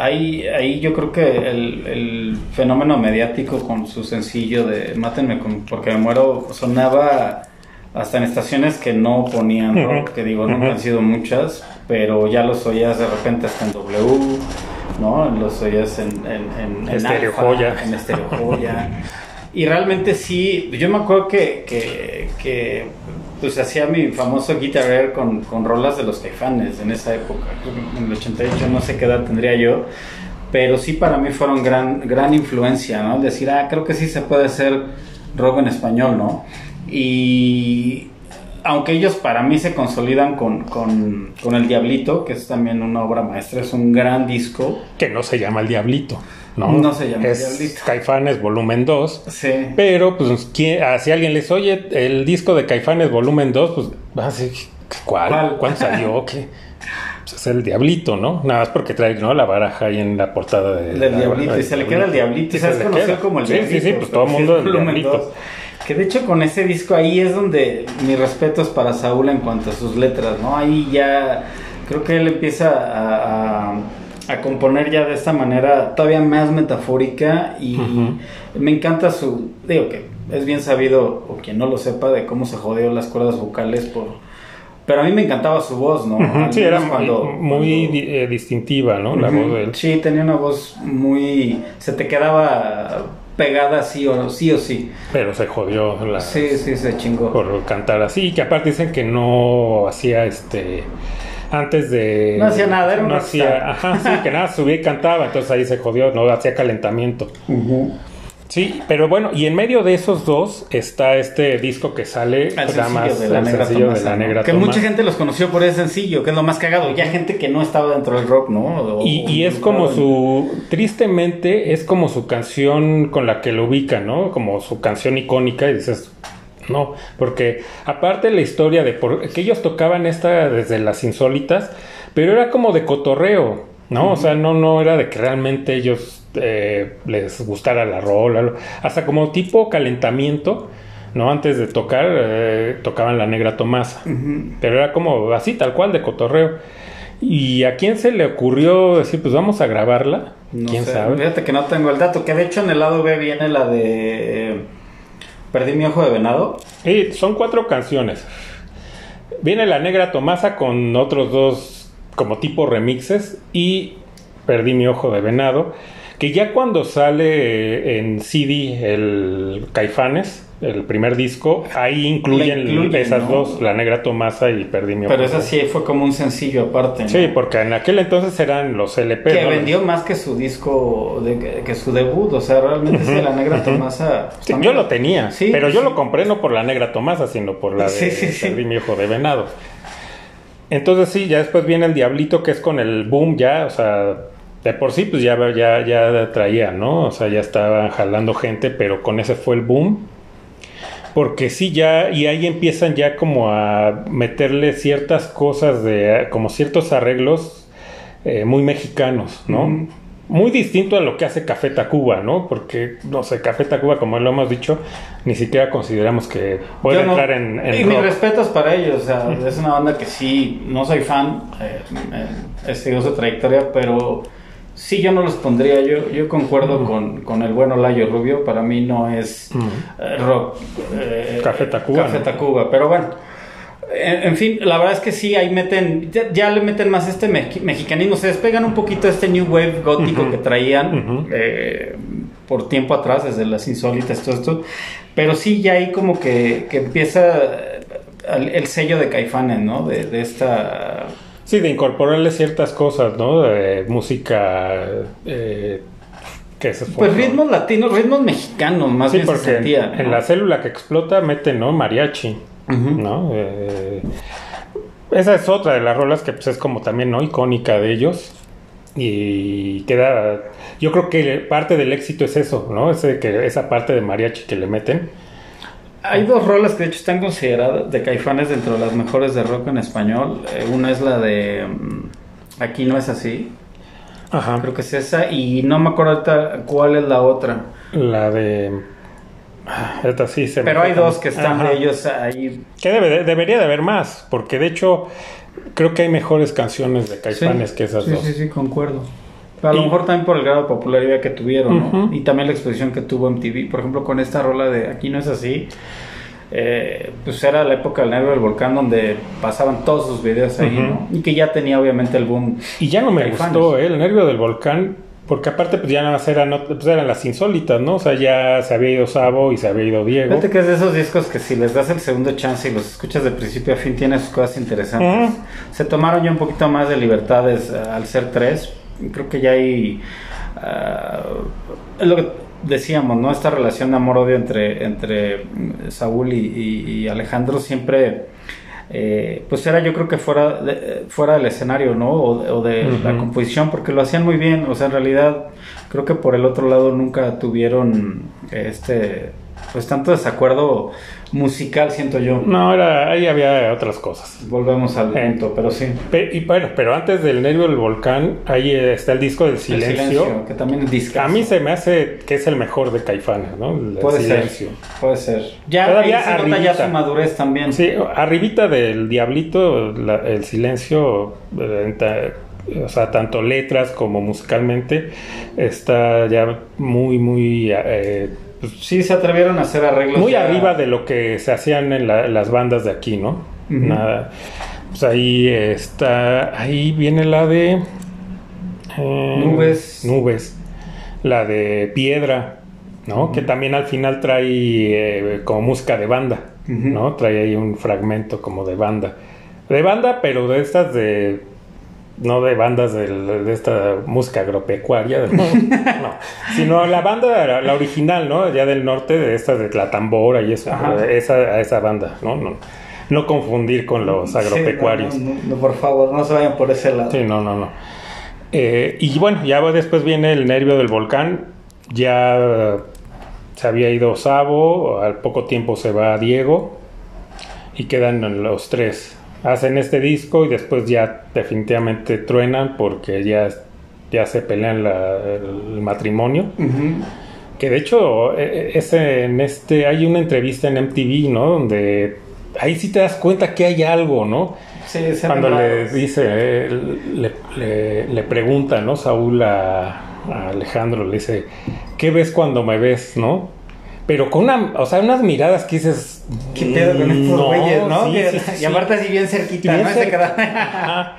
ahí, ahí yo creo que el, el fenómeno mediático con su sencillo de Mátenme con- porque me muero sonaba hasta en estaciones que no ponían rock, que digo, nunca han sido muchas, pero ya los oías de repente hasta en W, ¿no? Los oías en, en, en, en Estéreo Alfa, Joya. en Estéreo Joya. Y realmente sí, yo me acuerdo que, que, que, pues hacía mi famoso Guitar Air con, con rolas de los caifanes en esa época. En el 88 no sé qué edad tendría yo, pero sí para mí fueron gran, gran influencia, ¿no? Decir, ah, creo que sí se puede hacer rock en español, ¿no? Y aunque ellos para mí se consolidan con, con, con El Diablito, que es también una obra maestra, es un gran disco. que no se llama El Diablito, ¿no? No se llama es Diablito. Caifanes volumen 2. Sí. Pero, pues, ¿quién- ah, si alguien les oye el disco de Caifanes volumen 2, pues, a ¿cuál? ¿Cuál? ¿Cuándo salió? ¿Qué? Pues es el Diablito, ¿no? Nada más porque trae, ¿no? La baraja ahí en la portada de, Del diablito, y se le queda el diablito, y se se queda. como el Sí, diablito. Sí, sí, pues todo el mundo es el Diablito. Que de hecho con ese disco ahí es donde mis respetos para Saúl en cuanto a sus letras, ¿no? Ahí ya creo que él empieza a, a- a componer ya de esta manera todavía más metafórica y me encanta su, digo que es bien sabido, o quien no lo sepa, de cómo se jodió las cuerdas vocales por... Pero a mí me encantaba su voz, ¿no? Sí, era cuando- muy cuando- eh, distintiva, ¿no? La voz de él. Sí, tenía una voz muy... Se te quedaba pegada sí o sí. O sí. Pero se jodió la, Sí, sí, se chingó. por cantar así. Que aparte dicen que no hacía este. Antes de. No hacía nada, era un no hacía, Ajá, sí, que nada, subía y cantaba. Entonces ahí se jodió, no hacía calentamiento. Sí, pero bueno, y en medio de esos dos está este disco que sale, El pues, nada sencillo más, de la el Negra sencillo Tomasa, de la ¿no? Negra Que mucha gente los conoció por ese sencillo, que es lo más cagado. Ya gente que no estaba dentro del rock, ¿no? O- Y, y es como en- su, tristemente, es como su canción con la que lo ubica, ¿no? Como su canción icónica y dices, no, porque aparte la historia de por, que ellos tocaban esta desde las insólitas, pero era como de cotorreo, ¿no? O sea, no, no era de que realmente ellos eh, les gustara la rola, hasta como tipo calentamiento, ¿no? Antes de tocar, eh, tocaban la negra Tomasa. Pero era como así, tal cual, de cotorreo. ¿Y a quién se le ocurrió decir, pues vamos a grabarla? No ¿Quién sé, sabe? Fíjate que no tengo el dato. Que de hecho en el lado B viene la de... Perdí mi ojo de venado. Sí, son cuatro canciones. Viene la negra Tomasa con otros dos como tipo remixes y Perdí mi ojo de venado, que ya cuando sale en CD el Caifanes, el primer disco, ahí incluyen, esas ¿no? dos, La Negra Tomasa y Perdí mi ojo. Pero esa sí fue como un sencillo aparte. ¿no? Sí, porque en aquel entonces eran los LP. que ¿no? vendió más que su disco, de, que, que su debut. O sea, realmente sí, la negra Tomasa. Sí, yo lo tenía, Sí, pero yo lo compré no por la negra Tomasa, sino por la de. Perdí mi ojo de venado. Entonces sí, ya después viene el Diablito que es con el boom ya, o sea, de por sí pues ya, ya, ya traía, ¿no? O sea, ya estaban jalando gente, pero con ese fue el boom. Porque sí, ya, y ahí empiezan ya como a meterle ciertas cosas de, como ciertos arreglos eh, muy mexicanos, ¿no? Muy distinto a lo que hace Café Tacuba, ¿no? Porque, no sé, Café Tacuba, como lo hemos dicho, ni siquiera consideramos que puede Yo no- entrar en, en y mis respetos para ellos, o sea, es una banda que sí, no soy fan, eh, eh, he seguido su trayectoria, pero sí yo no los pondría, yo, yo concuerdo con, con el bueno Layo Rubio, para mí no es eh, rock. eh, Café Tacuba, Café ¿no? Tacuba, pero bueno. En, en fin, la verdad es que sí, ahí meten, ya, ya le meten más este mex- mexicanismo, se despegan un poquito de este new wave gótico que traían eh, por tiempo atrás, desde las insólitas, todo esto. Pero sí, ya ahí como que, que empieza el, el sello de Caifanes, ¿no? De, de esta... Sí, de incorporarle ciertas cosas, ¿no? De música, eh, que es Pues ritmos latinos, ritmos mexicanos, más Sí, bien se porque en, sentía. en ¿no? la célula que explota mete, ¿no? Mariachi. ¿no? Eh, esa es otra de las rolas que pues, es como también, ¿no? Icónica de ellos. Y queda... Yo creo que parte del éxito es eso, ¿no? Ese, que, esa parte de mariachi que le meten. Hay dos rolas que de hecho están consideradas de Caifanes dentro de las mejores de rock en español. Eh, una es la de mm, Aquí no es así, Ajá. creo que es esa, y no me acuerdo ahorita cuál es la otra. La de... ah, Esta sí se me Pero hay dos que están Ajá. de ellos ahí. Que debe- debería de haber más, porque de hecho creo que hay mejores canciones de Caifanes que esas sí, dos. Sí, sí, concuerdo. A lo mejor también por el grado de popularidad que tuvieron, ¿no? Y también la exposición que tuvo MTV. Por ejemplo, con esta rola de Aquí no es así. eh, pues era la época del nervio del volcán donde pasaban todos sus videos ahí. ¿no? Y que ya tenía obviamente el boom. Y ya no me gustó ¿eh? el nervio del volcán, porque aparte pues ya nada más eran, pues, eran las insólitas, ¿no? O sea, ya se había ido Sabo y se había ido Diego. Fíjate que es de esos discos que si les das el segundo chance y los escuchas de principio a fin, tiene sus cosas interesantes. Se tomaron ya un poquito más de libertades eh, al ser tres. Creo que ya hay. es lo que decíamos, ¿no? Esta relación de amor-odio entre, entre mm, Saúl y, y- y Alejandro siempre. eh, pues era yo creo que fuera, de- fuera del escenario, ¿no? O, de- la composición, porque lo hacían muy bien. O sea, en realidad, creo que por el otro lado nunca tuvieron este. Pues tanto desacuerdo musical, siento yo. No, era, ahí había otras cosas. Volvemos al Eh. punto, pero sí. Pe- y bueno, pero antes del nervio del volcán, ahí está el disco del El silencio. que también es disco. A mí se me hace que es el mejor de Caifanes, ¿no? El Puede silencio. ser, puede ser. Ya Todavía se nota ya arribita. su madurez también. Sí, arribita del Diablito, la- el silencio, eh, o sea, tanto letras como musicalmente, está ya muy, muy, eh, pues, Sí, se atrevieron a hacer arreglos. muy ya- arriba de lo que se hacían en la- las bandas de aquí, ¿no? Nada. Pues ahí está, ahí viene la de eh, Nubes. nubes, la de piedra, ¿no? Que también al final trae eh, como música de banda. ¿no? Trae ahí un fragmento como de banda, de banda, pero de estas de no de bandas de, esta música agropecuaria, no, no, sino la banda, la, la original, ¿no? Ya del norte, de estas de la tambora y eso, esa, esa banda, ¿no? No, no confundir con los Sí, agropecuarios. no, no, no, por favor, no se vayan por ese lado. Sí, no, no, no. Eh, y bueno, ya después viene el nervio del volcán. Ya se había ido Sabo, al poco tiempo se va Diego y quedan los tres. Hacen este disco y después ya definitivamente truenan porque ya, ya se pelean la- el matrimonio. Que de hecho, eh, ese, en este, hay una entrevista en MTV, ¿no? Donde ahí sí te das cuenta que hay algo, ¿no? Sí, Cuando le dice, eh, le, le- le pregunta, ¿no? Saúl a, a Alejandro, le dice, ¿qué ves cuando me ves, no? Pero con una, o sea, unas miradas que dices, ¿Qué pedo con estos No, güeyes, no? sí, Que- sí, y aparte así bien cerquita, Bien ¿no? Cerca. Ajá.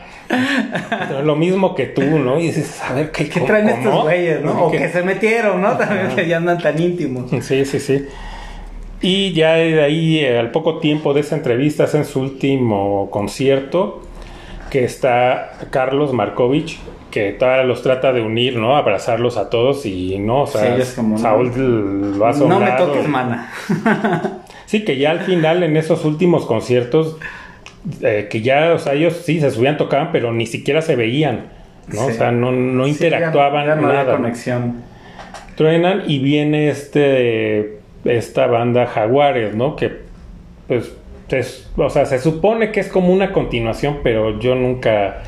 Lo mismo que tú, ¿no? Y dices, a ver, ¿qué, ¿Qué traen cómo? estos güeyes, no? O ¿Qué- que se metieron, ¿no? También que ya andan tan íntimos. Sí, sí, sí. Y ya de ahí, eh, al poco tiempo de esa entrevista, es en su último concierto, que está Carlos Markovich, que todavía los trata de unir, ¿no? Abrazarlos a todos y no, o sea, Sí, como, no. Saúl lo ha No me toques, mana. Sí, que ya al final, en esos últimos conciertos, eh, que ya, o sea, ellos sí se subían, tocaban, pero ni siquiera se veían, ¿no? Sí. O sea, no, no Sí, ya- interactuaban ya no había nada. ¿no? conexión. truenan y viene este esta banda Jaguares, ¿no? Que pues es- o sea, se supone que es como una continuación, pero yo nunca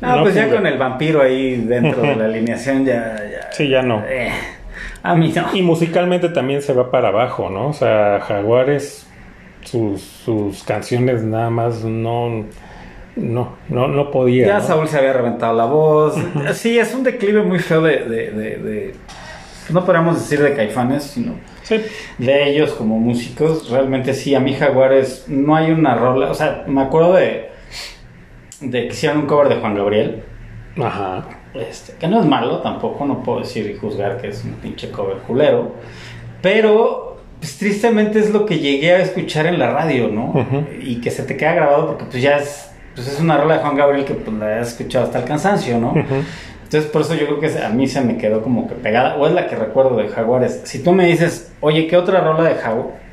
No, pues ya con el vampiro ahí dentro de la alineación ya... ya Sí, ya no. eh, a mí no. Y musicalmente también se va para abajo, ¿no? O sea, Jaguares sus, sus canciones nada más no no no no podía. Ya ¿no? Saúl se había reventado la voz. Sí, es un declive muy feo de... de, de- de- no podríamos decir de caifanes, sino Sí. de ellos como músicos. Realmente sí, a mí Jaguares no hay una rola. O sea, me acuerdo de, de que hicieron un cover de Juan Gabriel. Ajá. Este, que no es malo tampoco, no puedo decir y juzgar que es un pinche cover culero. Pero, pues tristemente es lo que llegué a escuchar en la radio, ¿no? Y que se te queda grabado porque pues ya es, pues es una rola de Juan Gabriel que pues la has escuchado hasta el cansancio, ¿no? Entonces por eso yo creo que a mí se me quedó como que pegada, o es la que recuerdo de Jaguares. Si tú me dices, oye, ¿qué otra rola de Jaguar?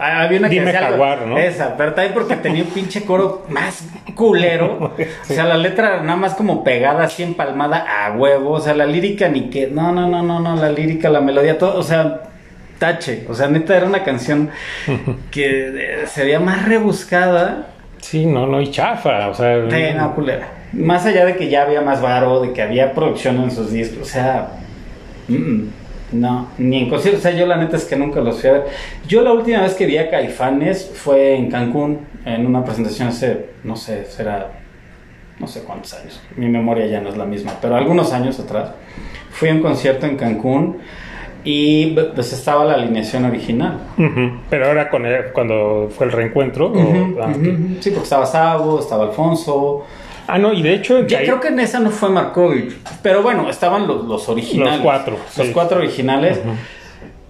Ah, había una que Dime decía algo- Jaguar, ¿no? Esa, pero también porque tenía un pinche coro más culero. O sea, la letra nada más como pegada, así empalmada a huevo. O sea, la lírica ni que. No, no, no, no, no, la lírica, la melodía, todo. O sea, tache. O sea, neta era una canción que eh, se veía más rebuscada. Sí, no, no, y chafa, o sea, no, culera. Más allá de que ya había más varo, de que había producción en sus discos, o sea, mm, mm, no, ni en concierto, o sea, yo la neta es que nunca los fui a ver. Yo la última vez que vi a Caifanes fue en Cancún, en una presentación hace, no sé, será, no sé cuántos años, mi memoria ya no es la misma, pero algunos años atrás, fui a un concierto en Cancún y pues estaba la alineación original. Pero ahora con el- cuando fue el reencuentro. o- ah, ujú. Sí, porque estaba Sabo, estaba Alfonso, Ah, no, y de hecho, Ya, creo que en esa no fue Markovich. Pero bueno, estaban los, los originales. Los cuatro, Los sí. cuatro originales.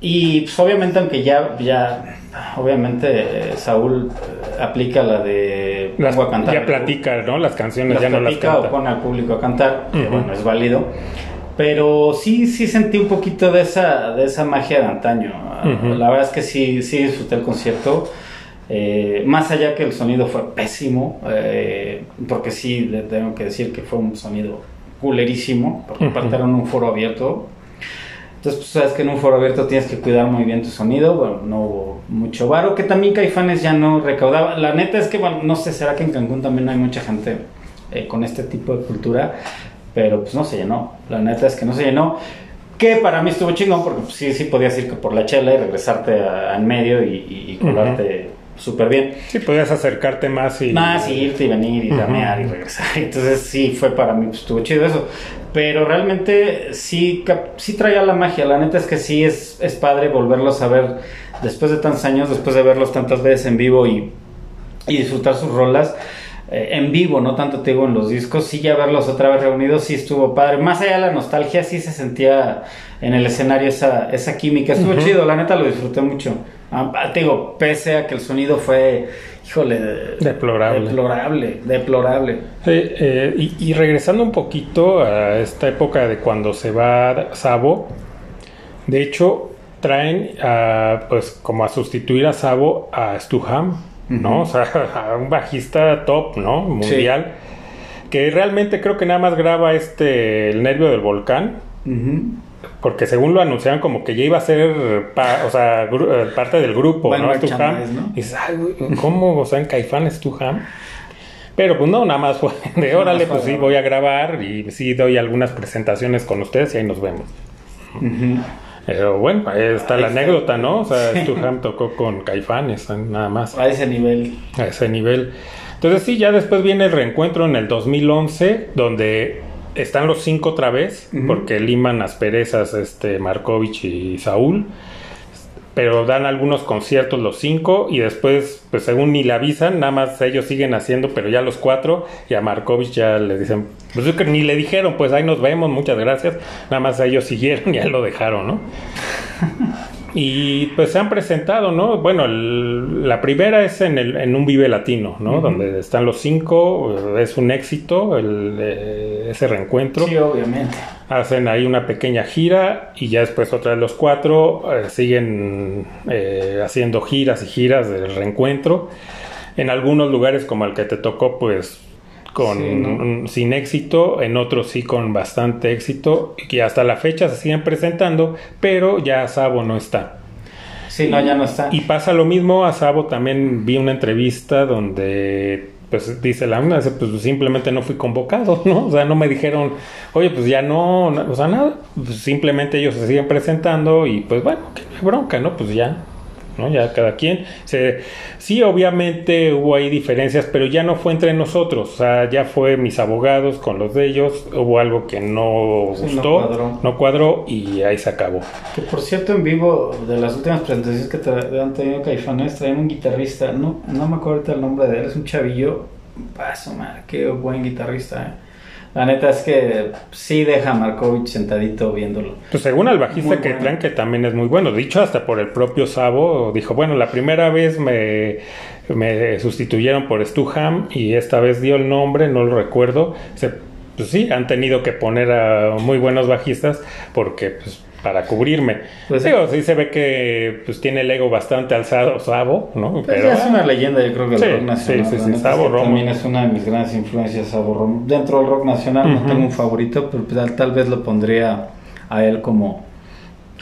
Y pues obviamente, aunque ya, ya obviamente Saúl eh, aplica la de las- a cantar ya platica, ¿no? Las canciones las ya no las platica canta. o pone al público a cantar, que bueno, es válido. Pero sí, sí sentí un poquito de esa, de esa magia de antaño. La verdad es que sí, sí disfruté el concierto. Eh, más allá que el sonido fue pésimo, eh, porque sí, le tengo que decir que fue un sonido culerísimo, porque aparte era en un foro abierto. Entonces, pues sabes que en un foro abierto tienes que cuidar muy bien tu sonido. Bueno, no hubo mucho varo, que también Caifanes ya no recaudaba. La neta es que, bueno, no sé, será que en Cancún también hay mucha gente eh, con este tipo de cultura, pero pues no se llenó. La neta es que no se llenó. Que para mí estuvo chingón, porque pues, sí, sí podías ir por la chela y regresarte a- en medio y, y- y colarte súper bien. Sí, podías acercarte más y... Más y irte y venir y ramear y regresar. Entonces sí fue para mí, pues estuvo chido eso. Pero realmente sí, sí traía la magia. La neta es que sí es, es padre volverlos a ver después de tantos años, después de verlos tantas veces en vivo y, y disfrutar sus rolas. eh, en vivo, no tanto te digo en los discos, sí ya verlos otra vez reunidos, sí estuvo padre. Más allá de la nostalgia, sí se sentía en el escenario esa, esa química. Estuvo chido, la neta lo disfruté mucho. Ah, te digo, pese a que el sonido fue, híjole, de- Deplorable. Deplorable, deplorable. Eh, y, y regresando un poquito a esta época de cuando se va Sabo, de hecho traen a, pues como a sustituir a Sabo a Stuham, ¿no? O sea, a un bajista top, ¿no? Mundial. Que realmente creo que nada más graba este El Nervio del Volcán. Porque según lo anunciaron como que ya iba a ser pa- o sea, eh, parte del grupo, ¿no? ¿no? Y dices, ay, güey, ¿cómo? O sea, en Caifán Stuham. Pero pues no, nada más fue de órale, pues sí, voy a grabar y sí doy algunas presentaciones con ustedes y ahí nos vemos. Pero bueno, ahí está Ahí la está. anécdota, ¿no? O sea, Sí. Stuham tocó con Caifanes, nada más A ese nivel. a ese nivel. Entonces sí, ya después viene el reencuentro en el 2011, donde están los cinco otra vez, porque liman asperezas este, Markovich y Saúl. pero dan algunos conciertos los cinco y después, pues según ni le avisan, nada más ellos siguen haciendo, pero ya los cuatro y a Markovich ya le dicen, pues yo que ni le dijeron, pues ahí nos vemos, muchas gracias, nada más ellos siguieron y ya lo dejaron, ¿no? Y pues se han presentado, ¿no? Bueno, la primera es en, el, en un Vive Latino, ¿no? Donde están los cinco, es un éxito el, eh, ese reencuentro. Sí, obviamente. Hacen ahí una pequeña gira y ya después otra vez los cuatro eh, siguen eh, haciendo giras y giras del reencuentro. En algunos lugares como el que te tocó, pues con sin éxito, en otros sí con bastante éxito, y que hasta la fecha se siguen presentando, pero ya Sabo no está. Sí, no, ya no está. Y pasa lo mismo, a Sabo también vi una entrevista donde pues dice la una, pues simplemente no fui convocado, ¿no? O sea, no me dijeron, oye, pues ya no, o sea, nada, pues simplemente ellos se siguen presentando y pues bueno, qué bronca, ¿no? Pues ya, ¿no? Ya cada quien. Se, sí, obviamente hubo ahí diferencias, pero ya no fue entre nosotros, o sea, ya fue mis abogados con los de ellos, hubo algo que no gustó, no cuadró. y ahí se acabó. Que por cierto, en vivo, de las últimas presentaciones que han tenido Caifanes, traen un guitarrista, no, no me acuerdo ahorita el nombre de él, es un chavillo, paso, madre, qué buen guitarrista, ¿eh? La neta es que sí deja a Markovich sentadito viéndolo. Pues según el bajista que traen, que también es muy bueno. Dicho hasta por el propio Sabo, dijo, bueno, la primera vez me, me sustituyeron por Stuham y esta vez dio el nombre, no lo recuerdo. Se, pues sí, han tenido que poner a muy buenos bajistas porque pues para cubrirme. Pues, Digo, sí se ve que pues tiene el ego bastante alzado Sabo, ¿no? Pues Pero es una leyenda, yo creo que el rock nacional. Sí, sí, sí, Sabo Romo. También es una de mis grandes influencias, Sabo Romo. Dentro del rock nacional no tengo un favorito, pero tal, tal vez lo pondría a él como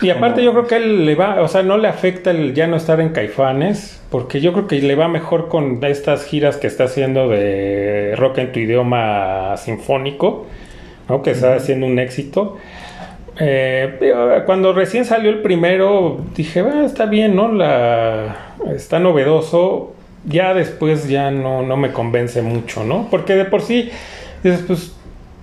y aparte yo creo que él le va, o sea, no le afecta el ya no estar en Caifanes, porque yo creo que le va mejor con estas giras que está haciendo de rock en tu idioma sinfónico, ¿no? que está haciendo un éxito. Eh, cuando recién salió el primero, dije, ah, está bien, ¿no? La, está novedoso. Ya después ya no, no me convence mucho, ¿no? Porque de por sí, pues,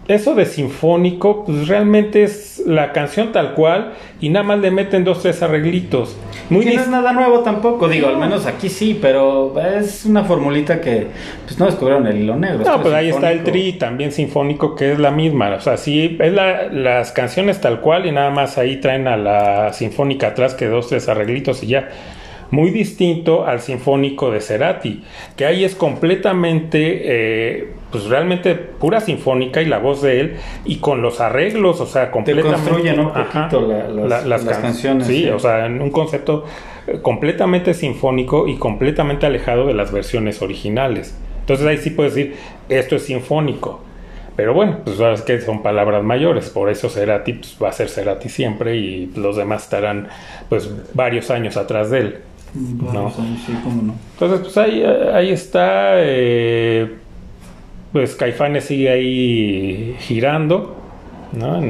eso de sinfónico, pues realmente es la canción tal cual y nada más le meten dos, tres arreglitos. Muy no es nada nuevo tampoco, digo, al menos aquí sí, pero es una formulita que pues no descubrieron el hilo negro. No, pues ahí está el tri también sinfónico que es la misma, o sea, sí, es la, las canciones tal cual y nada más ahí traen a la sinfónica atrás que dos, tres arreglitos y ya muy distinto al sinfónico de Cerati, que ahí es completamente, eh, pues realmente pura sinfónica y la voz de él, y con los arreglos, o sea, completamente... Te construyen un poquito las, canciones. Sí, o sea, en un concepto eh, completamente sinfónico y completamente alejado de las versiones originales. Entonces ahí sí puedes decir, esto es sinfónico. Pero bueno, pues ahora es que son palabras mayores, por eso Cerati pues, va a ser Cerati siempre y los demás estarán pues varios años atrás de él. ¿no? Entonces, pues ahí, ahí está. Eh, pues Caifanes sigue ahí girando, ¿no?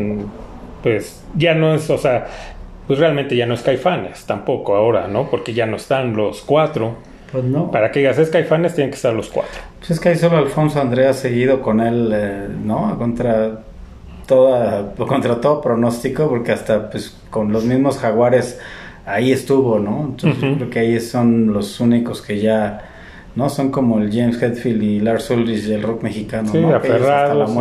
pues ya no es, o sea, pues realmente ya no es Caifanes tampoco ahora, ¿no? Porque ya no están los cuatro. Pues no. Para que digas es Caifanes tienen que estar los cuatro. Pues es que ahí solo Alfonso Andrea ha seguido con él, eh, ¿no? Contra toda, contra todo pronóstico, porque hasta pues con los mismos jaguares ahí estuvo, ¿no? Entonces yo creo que ahí son los únicos que ya, ¿no? Son como el James Hetfield y Lars Ulrich del rock mexicano, sí, aferrados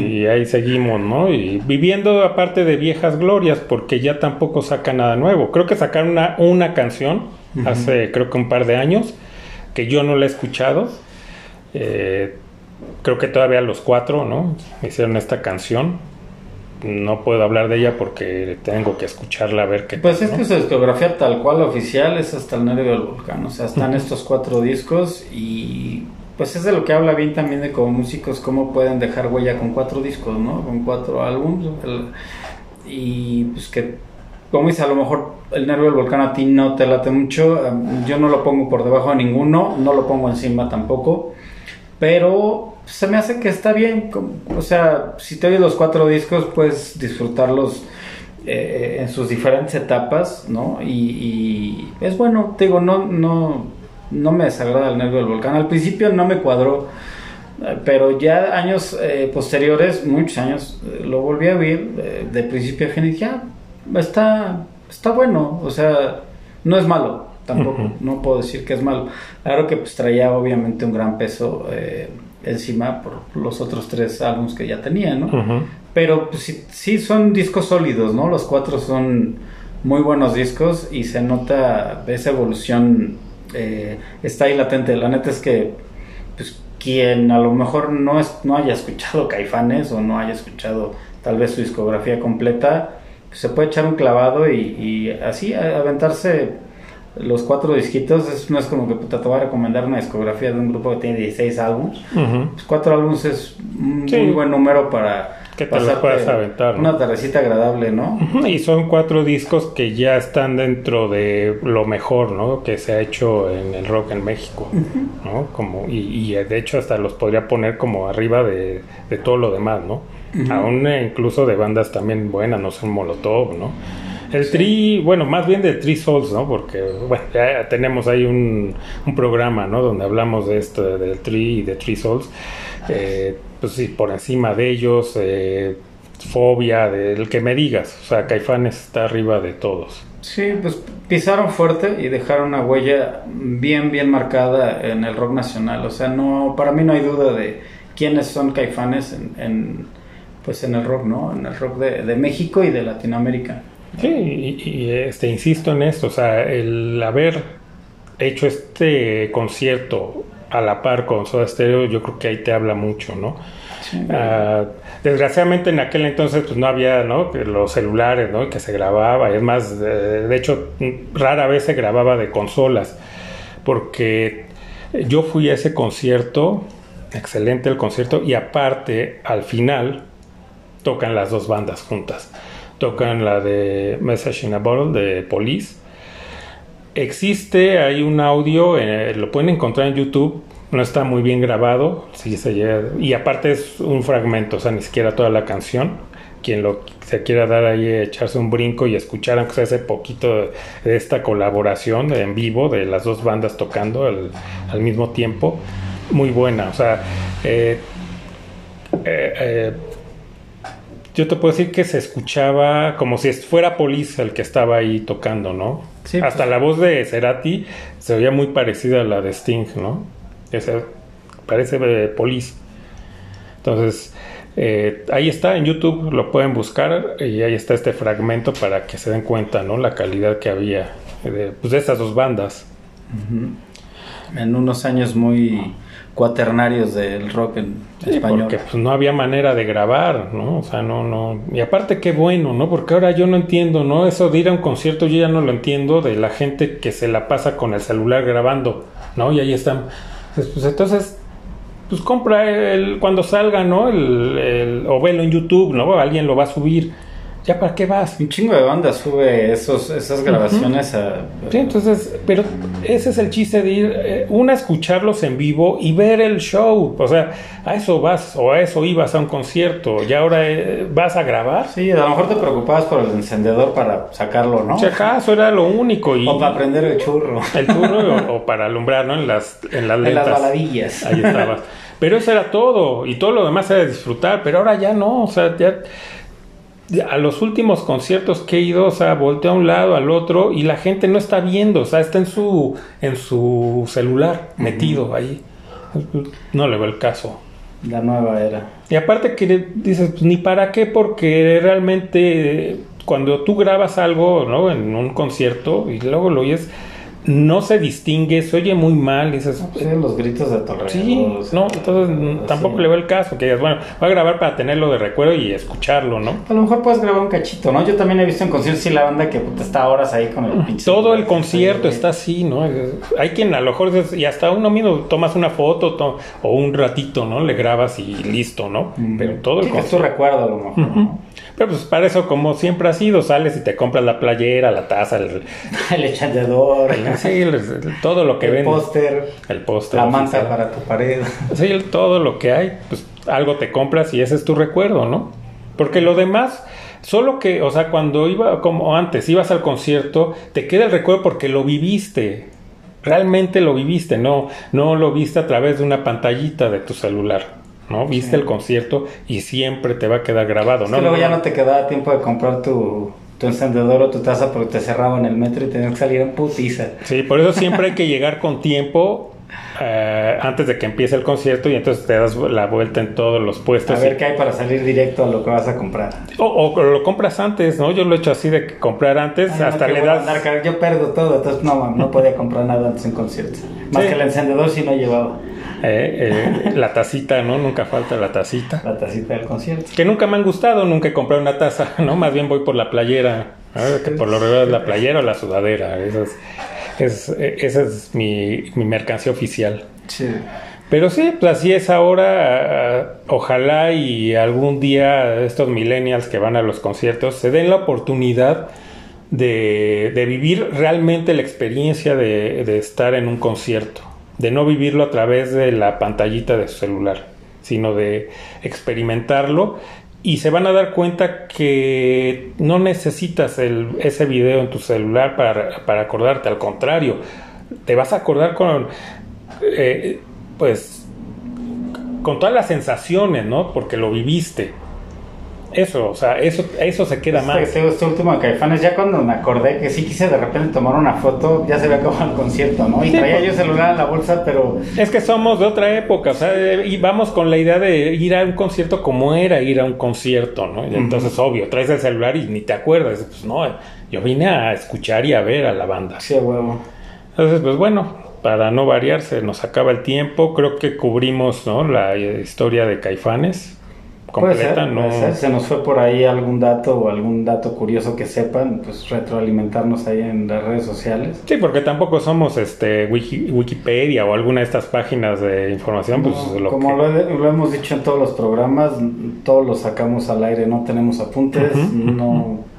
Y, ahí seguimos, ¿no? Y viviendo aparte de viejas glorias, porque ya tampoco saca nada nuevo. Creo que sacaron una, una canción hace, creo que un par de años, que yo no la he escuchado. Eh, creo que todavía los cuatro, ¿no? Hicieron esta canción no puedo hablar de ella porque tengo que escucharla a ver qué Pues es que su discografía tal cual oficial es hasta el nervio del volcán, o sea, están estos cuatro discos y pues es de lo que habla bien también de como músicos cómo pueden dejar huella con cuatro discos, ¿no? Con cuatro álbumes y pues que como dice, a lo mejor el nervio del volcán a ti no te late mucho, yo no lo pongo por debajo de ninguno, no lo pongo encima tampoco, pero se me hace que está bien. O sea, si te oyes los cuatro discos, puedes disfrutarlos eh, en sus diferentes etapas, ¿no? Y, es bueno, te digo, no, no, no me desagrada el nervio del volcán. Al principio no me cuadró, eh, pero ya años eh, posteriores, muchos años, lo volví a oír de principio a fin y ya está, está bueno. O sea, no es malo, tampoco, no puedo decir que es malo. Claro que pues traía obviamente un gran peso eh, encima por los otros tres álbumes que ya tenía, ¿no? Pero pues, sí, sí, son discos sólidos, ¿no? Los cuatro son muy buenos discos y se nota esa evolución, eh, está ahí latente. La neta es que, pues, quien a lo mejor no, es, no haya escuchado Caifanes o no haya escuchado tal vez su discografía completa, pues, se puede echar un clavado y, y así aventarse los cuatro disquitos, no es como que te voy a recomendar una discografía de un grupo que tiene 16 álbumes. Pues cuatro álbumes es un muy buen número para que te los puedas aventar. Una tardecita agradable, ¿no? Y son cuatro discos que ya están dentro de lo mejor, ¿no? Que se ha hecho en el rock en México, ¿no? Como, y, de hecho hasta los podría poner como arriba de, todo lo demás, ¿no? Aún incluso de bandas también buenas, no sé, un Molotov, ¿no? El Tri, bueno, más bien de Tri Souls, ¿no? Porque, bueno, ya tenemos ahí un, un programa, ¿no? Donde hablamos de esto, del Tri y de Tri Souls. Eh, pues sí, por encima de ellos, eh, fobia, del que me digas. O sea, Caifanes está arriba de todos. Sí, pues pisaron fuerte y dejaron una huella bien, bien marcada en el rock nacional. O sea, no, para mí no hay duda de quiénes son Caifanes en, pues en el rock, ¿no? En el rock de, de México y de Latinoamérica. Sí, y, este, insisto en esto, o sea, el haber hecho este concierto a la par con Soda Stereo, yo creo que ahí te habla mucho, ¿no? Ah, desgraciadamente en aquel entonces pues no había ¿no? los celulares ¿no? que se grababa es más de, hecho rara vez se grababa de consolas porque yo fui a ese concierto excelente el concierto y aparte al final tocan las dos bandas juntas tocan la de Message in a Bottle de Police. Existe, hay un audio, eh, lo pueden encontrar en YouTube, no está muy bien grabado, si se y aparte es un fragmento, o sea, ni siquiera toda la canción. Quien lo se quiera dar ahí, echarse un brinco y escuchar, aunque sea ese poquito de, esta colaboración en vivo de las dos bandas tocando al, mismo tiempo, muy buena. O sea, eh, eh, yo te puedo decir que se escuchaba como si fuera Police el que estaba ahí tocando, ¿no? Sí, Hasta pues. la voz de Cerati se oía muy parecida a la de Sting, ¿no? Ese, parece de Police. Entonces, eh, ahí está en YouTube, lo pueden buscar y ahí está este fragmento para que se den cuenta, ¿no? La calidad que había de, pues, de estas dos bandas. En unos años muy cuaternarios del rock en español. Porque pues, no había manera de grabar, ¿no? O sea, no, no. Y aparte, qué bueno, ¿no? Porque ahora yo no entiendo, ¿no? Eso de ir a un concierto, yo ya no lo entiendo de la gente que se la pasa con el celular grabando, ¿no? Y ahí están. Pues, pues entonces, pues compra el, cuando salga, ¿no? El, el, o velo en YouTube, ¿no? Alguien lo va a subir ¿Ya para qué vas? Un chingo de bandas sube esos, esas grabaciones a... Sí, entonces, pero ese es el chiste de ir, eh, una, escucharlos en vivo y ver el show. O sea, a eso vas, o a eso ibas a un concierto, y ahora eh, vas a grabar. Sí, a lo mejor te preocupabas por el encendedor para sacarlo, ¿no? Si acaso era lo único. Y, o para prender el churro. El churro o, para alumbrar, ¿no? En las, en las, en las baladillas. Ahí estabas. Pero eso era todo, y todo lo demás era disfrutar, pero ahora ya no, o sea, ya a los últimos conciertos que he ido, o sea, volteo a un lado, al otro, y la gente no está viendo, o sea, está en su, en su celular, metido ahí. No le veo el caso. La nueva era. Y aparte que dices, pues, ni para qué, porque realmente cuando tú grabas algo, ¿no? En un concierto y luego lo oyes, no se distingue, se oye muy mal. Esas, los gritos de tu Sí, no, entonces tampoco le veo el caso que digas, bueno, voy a grabar para tenerlo de recuerdo y escucharlo, ¿no? A lo mejor puedes grabar un cachito, ¿no? Yo también he visto en conciertos sí la banda que está horas ahí con el pinche. Todo el concierto está así, ¿no? Hay quien a lo mejor, y hasta uno mismo tomas una foto o un ratito, ¿no? Le grabas y listo, ¿no? Pero todo el concierto. es tu recuerdo a lo mejor, Pero pues para eso, como siempre ha sido, sales y te compras la playera, la taza, el, el echandedor. Sí, todo lo que el vende. Póster, el póster. La manta para tu pared. Sí, todo lo que hay, pues algo te compras y ese es tu recuerdo, ¿no? Porque lo demás, solo que, o sea, cuando iba, como antes, ibas al concierto, te queda el recuerdo porque lo viviste. Realmente lo viviste, no, no lo viste a través de una pantallita de tu celular. ¿No? Viste el concierto y siempre te va a quedar grabado, ¿no? luego ya no te quedaba tiempo de comprar tu tu encendedor o tu taza porque te cerraban el metro y tenías que salir en putiza. Sí, por eso siempre hay que llegar con tiempo eh, antes de que empiece el concierto y entonces te das la vuelta en todos los puestos. A ver qué hay para salir directo a lo que vas a comprar. O, o lo compras antes, ¿no? Yo lo he hecho así de comprar antes, Ay, no, hasta que le das... andar, yo perdo todo, entonces no, no podía comprar nada antes en conciertos. Más Sí. que el encendedor sí no llevaba eh, eh, la tacita, ¿no? Nunca falta la tacita. la tacita del concierto. Que nunca me han gustado, nunca he comprado una taza, ¿no? Más bien voy por la playera, ¿no? que por lo regular es la playera o la sudadera. Esa es, eh, esa es mi, mi mercancía oficial. Sí. Pero sí, pues así es ahora. ah, Ojalá y algún día estos millennials que van a los conciertos se den la oportunidad de, de vivir realmente la experiencia de, de estar en un concierto. De no vivirlo a través de la pantallita de su celular, sino de experimentarlo. Y se van a dar cuenta que no necesitas el- ese video en tu celular para, para acordarte. Al contrario, te vas a acordar con eh, pues con todas las sensaciones, ¿no? Porque lo viviste. Eso, o sea, eso, eso se queda Este, más. este, este último de Caifanes, ya cuando me acordé que sí quise de repente tomar una foto, ya se había acabado el concierto, ¿no? Y Sí, traía pues. yo el celular en la bolsa, pero Es que somos de otra época, o sea, y vamos con la idea de ir a un concierto como era ir a un concierto, ¿no? Y entonces, obvio, traes el celular y ni te acuerdas. Pues no, yo vine a escuchar y a ver a la banda. sí, huevo. Entonces, pues bueno, para no variar, se nos acaba el tiempo. Creo que cubrimos, ¿no? La eh, historia de Caifanes Puede completa, ser, ¿no? puede ser. Se nos fue por ahí algún dato o algún dato curioso que sepan, pues retroalimentarnos ahí en las redes sociales. Sí, porque tampoco somos este Wiki- Wikipedia o alguna de estas páginas de información, pues No, lo como que- lo, he- lo hemos dicho en todos los programas, todos los sacamos al aire, no tenemos apuntes, Ujú, no...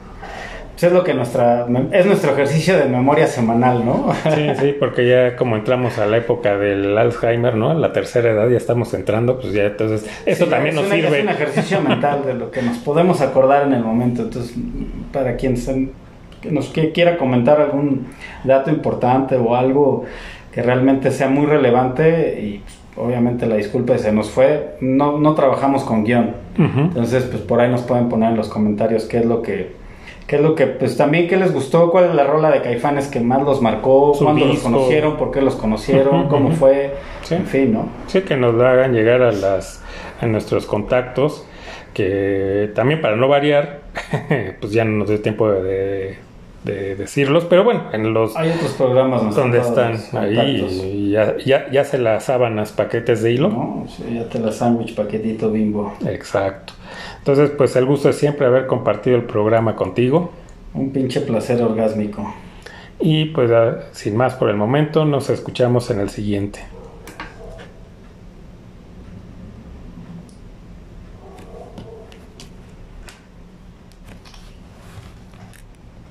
Pues es lo que nuestra... es nuestro ejercicio de memoria semanal, ¿no? Sí, sí, porque ya como entramos a la época del Alzheimer, ¿no? A la tercera edad ya estamos entrando, pues ya entonces eso Sí, también es nos una- sirve. Es un ejercicio mental de lo que nos podemos acordar en el momento. Entonces, para quien se- que nos que quiera comentar algún dato importante o algo que realmente sea muy relevante y pues, obviamente la disculpa se nos fue, no, no trabajamos con guion. Entonces, pues por ahí nos pueden poner en los comentarios qué es lo que qué es lo que pues también qué les gustó, cuál es la rola de Caifanes que más los marcó, Su cuándo los conocieron, por qué los conocieron, cómo fue, Sí. en fin, ¿no? Sí, que nos hagan llegar a las a nuestros contactos, que también para no variar, pues ya no nos dio tiempo de, de decirlos, pero bueno, en los Hay otros programas nos donde están ahí y ya, ya, ya se las sábanas paquetes de hilo. ¿no? Ya te la sándwich paquetito bimbo. Exacto. Entonces, pues el gusto es siempre haber compartido el programa contigo. Un pinche placer orgásmico. Y pues sin más por el momento, nos escuchamos en el siguiente.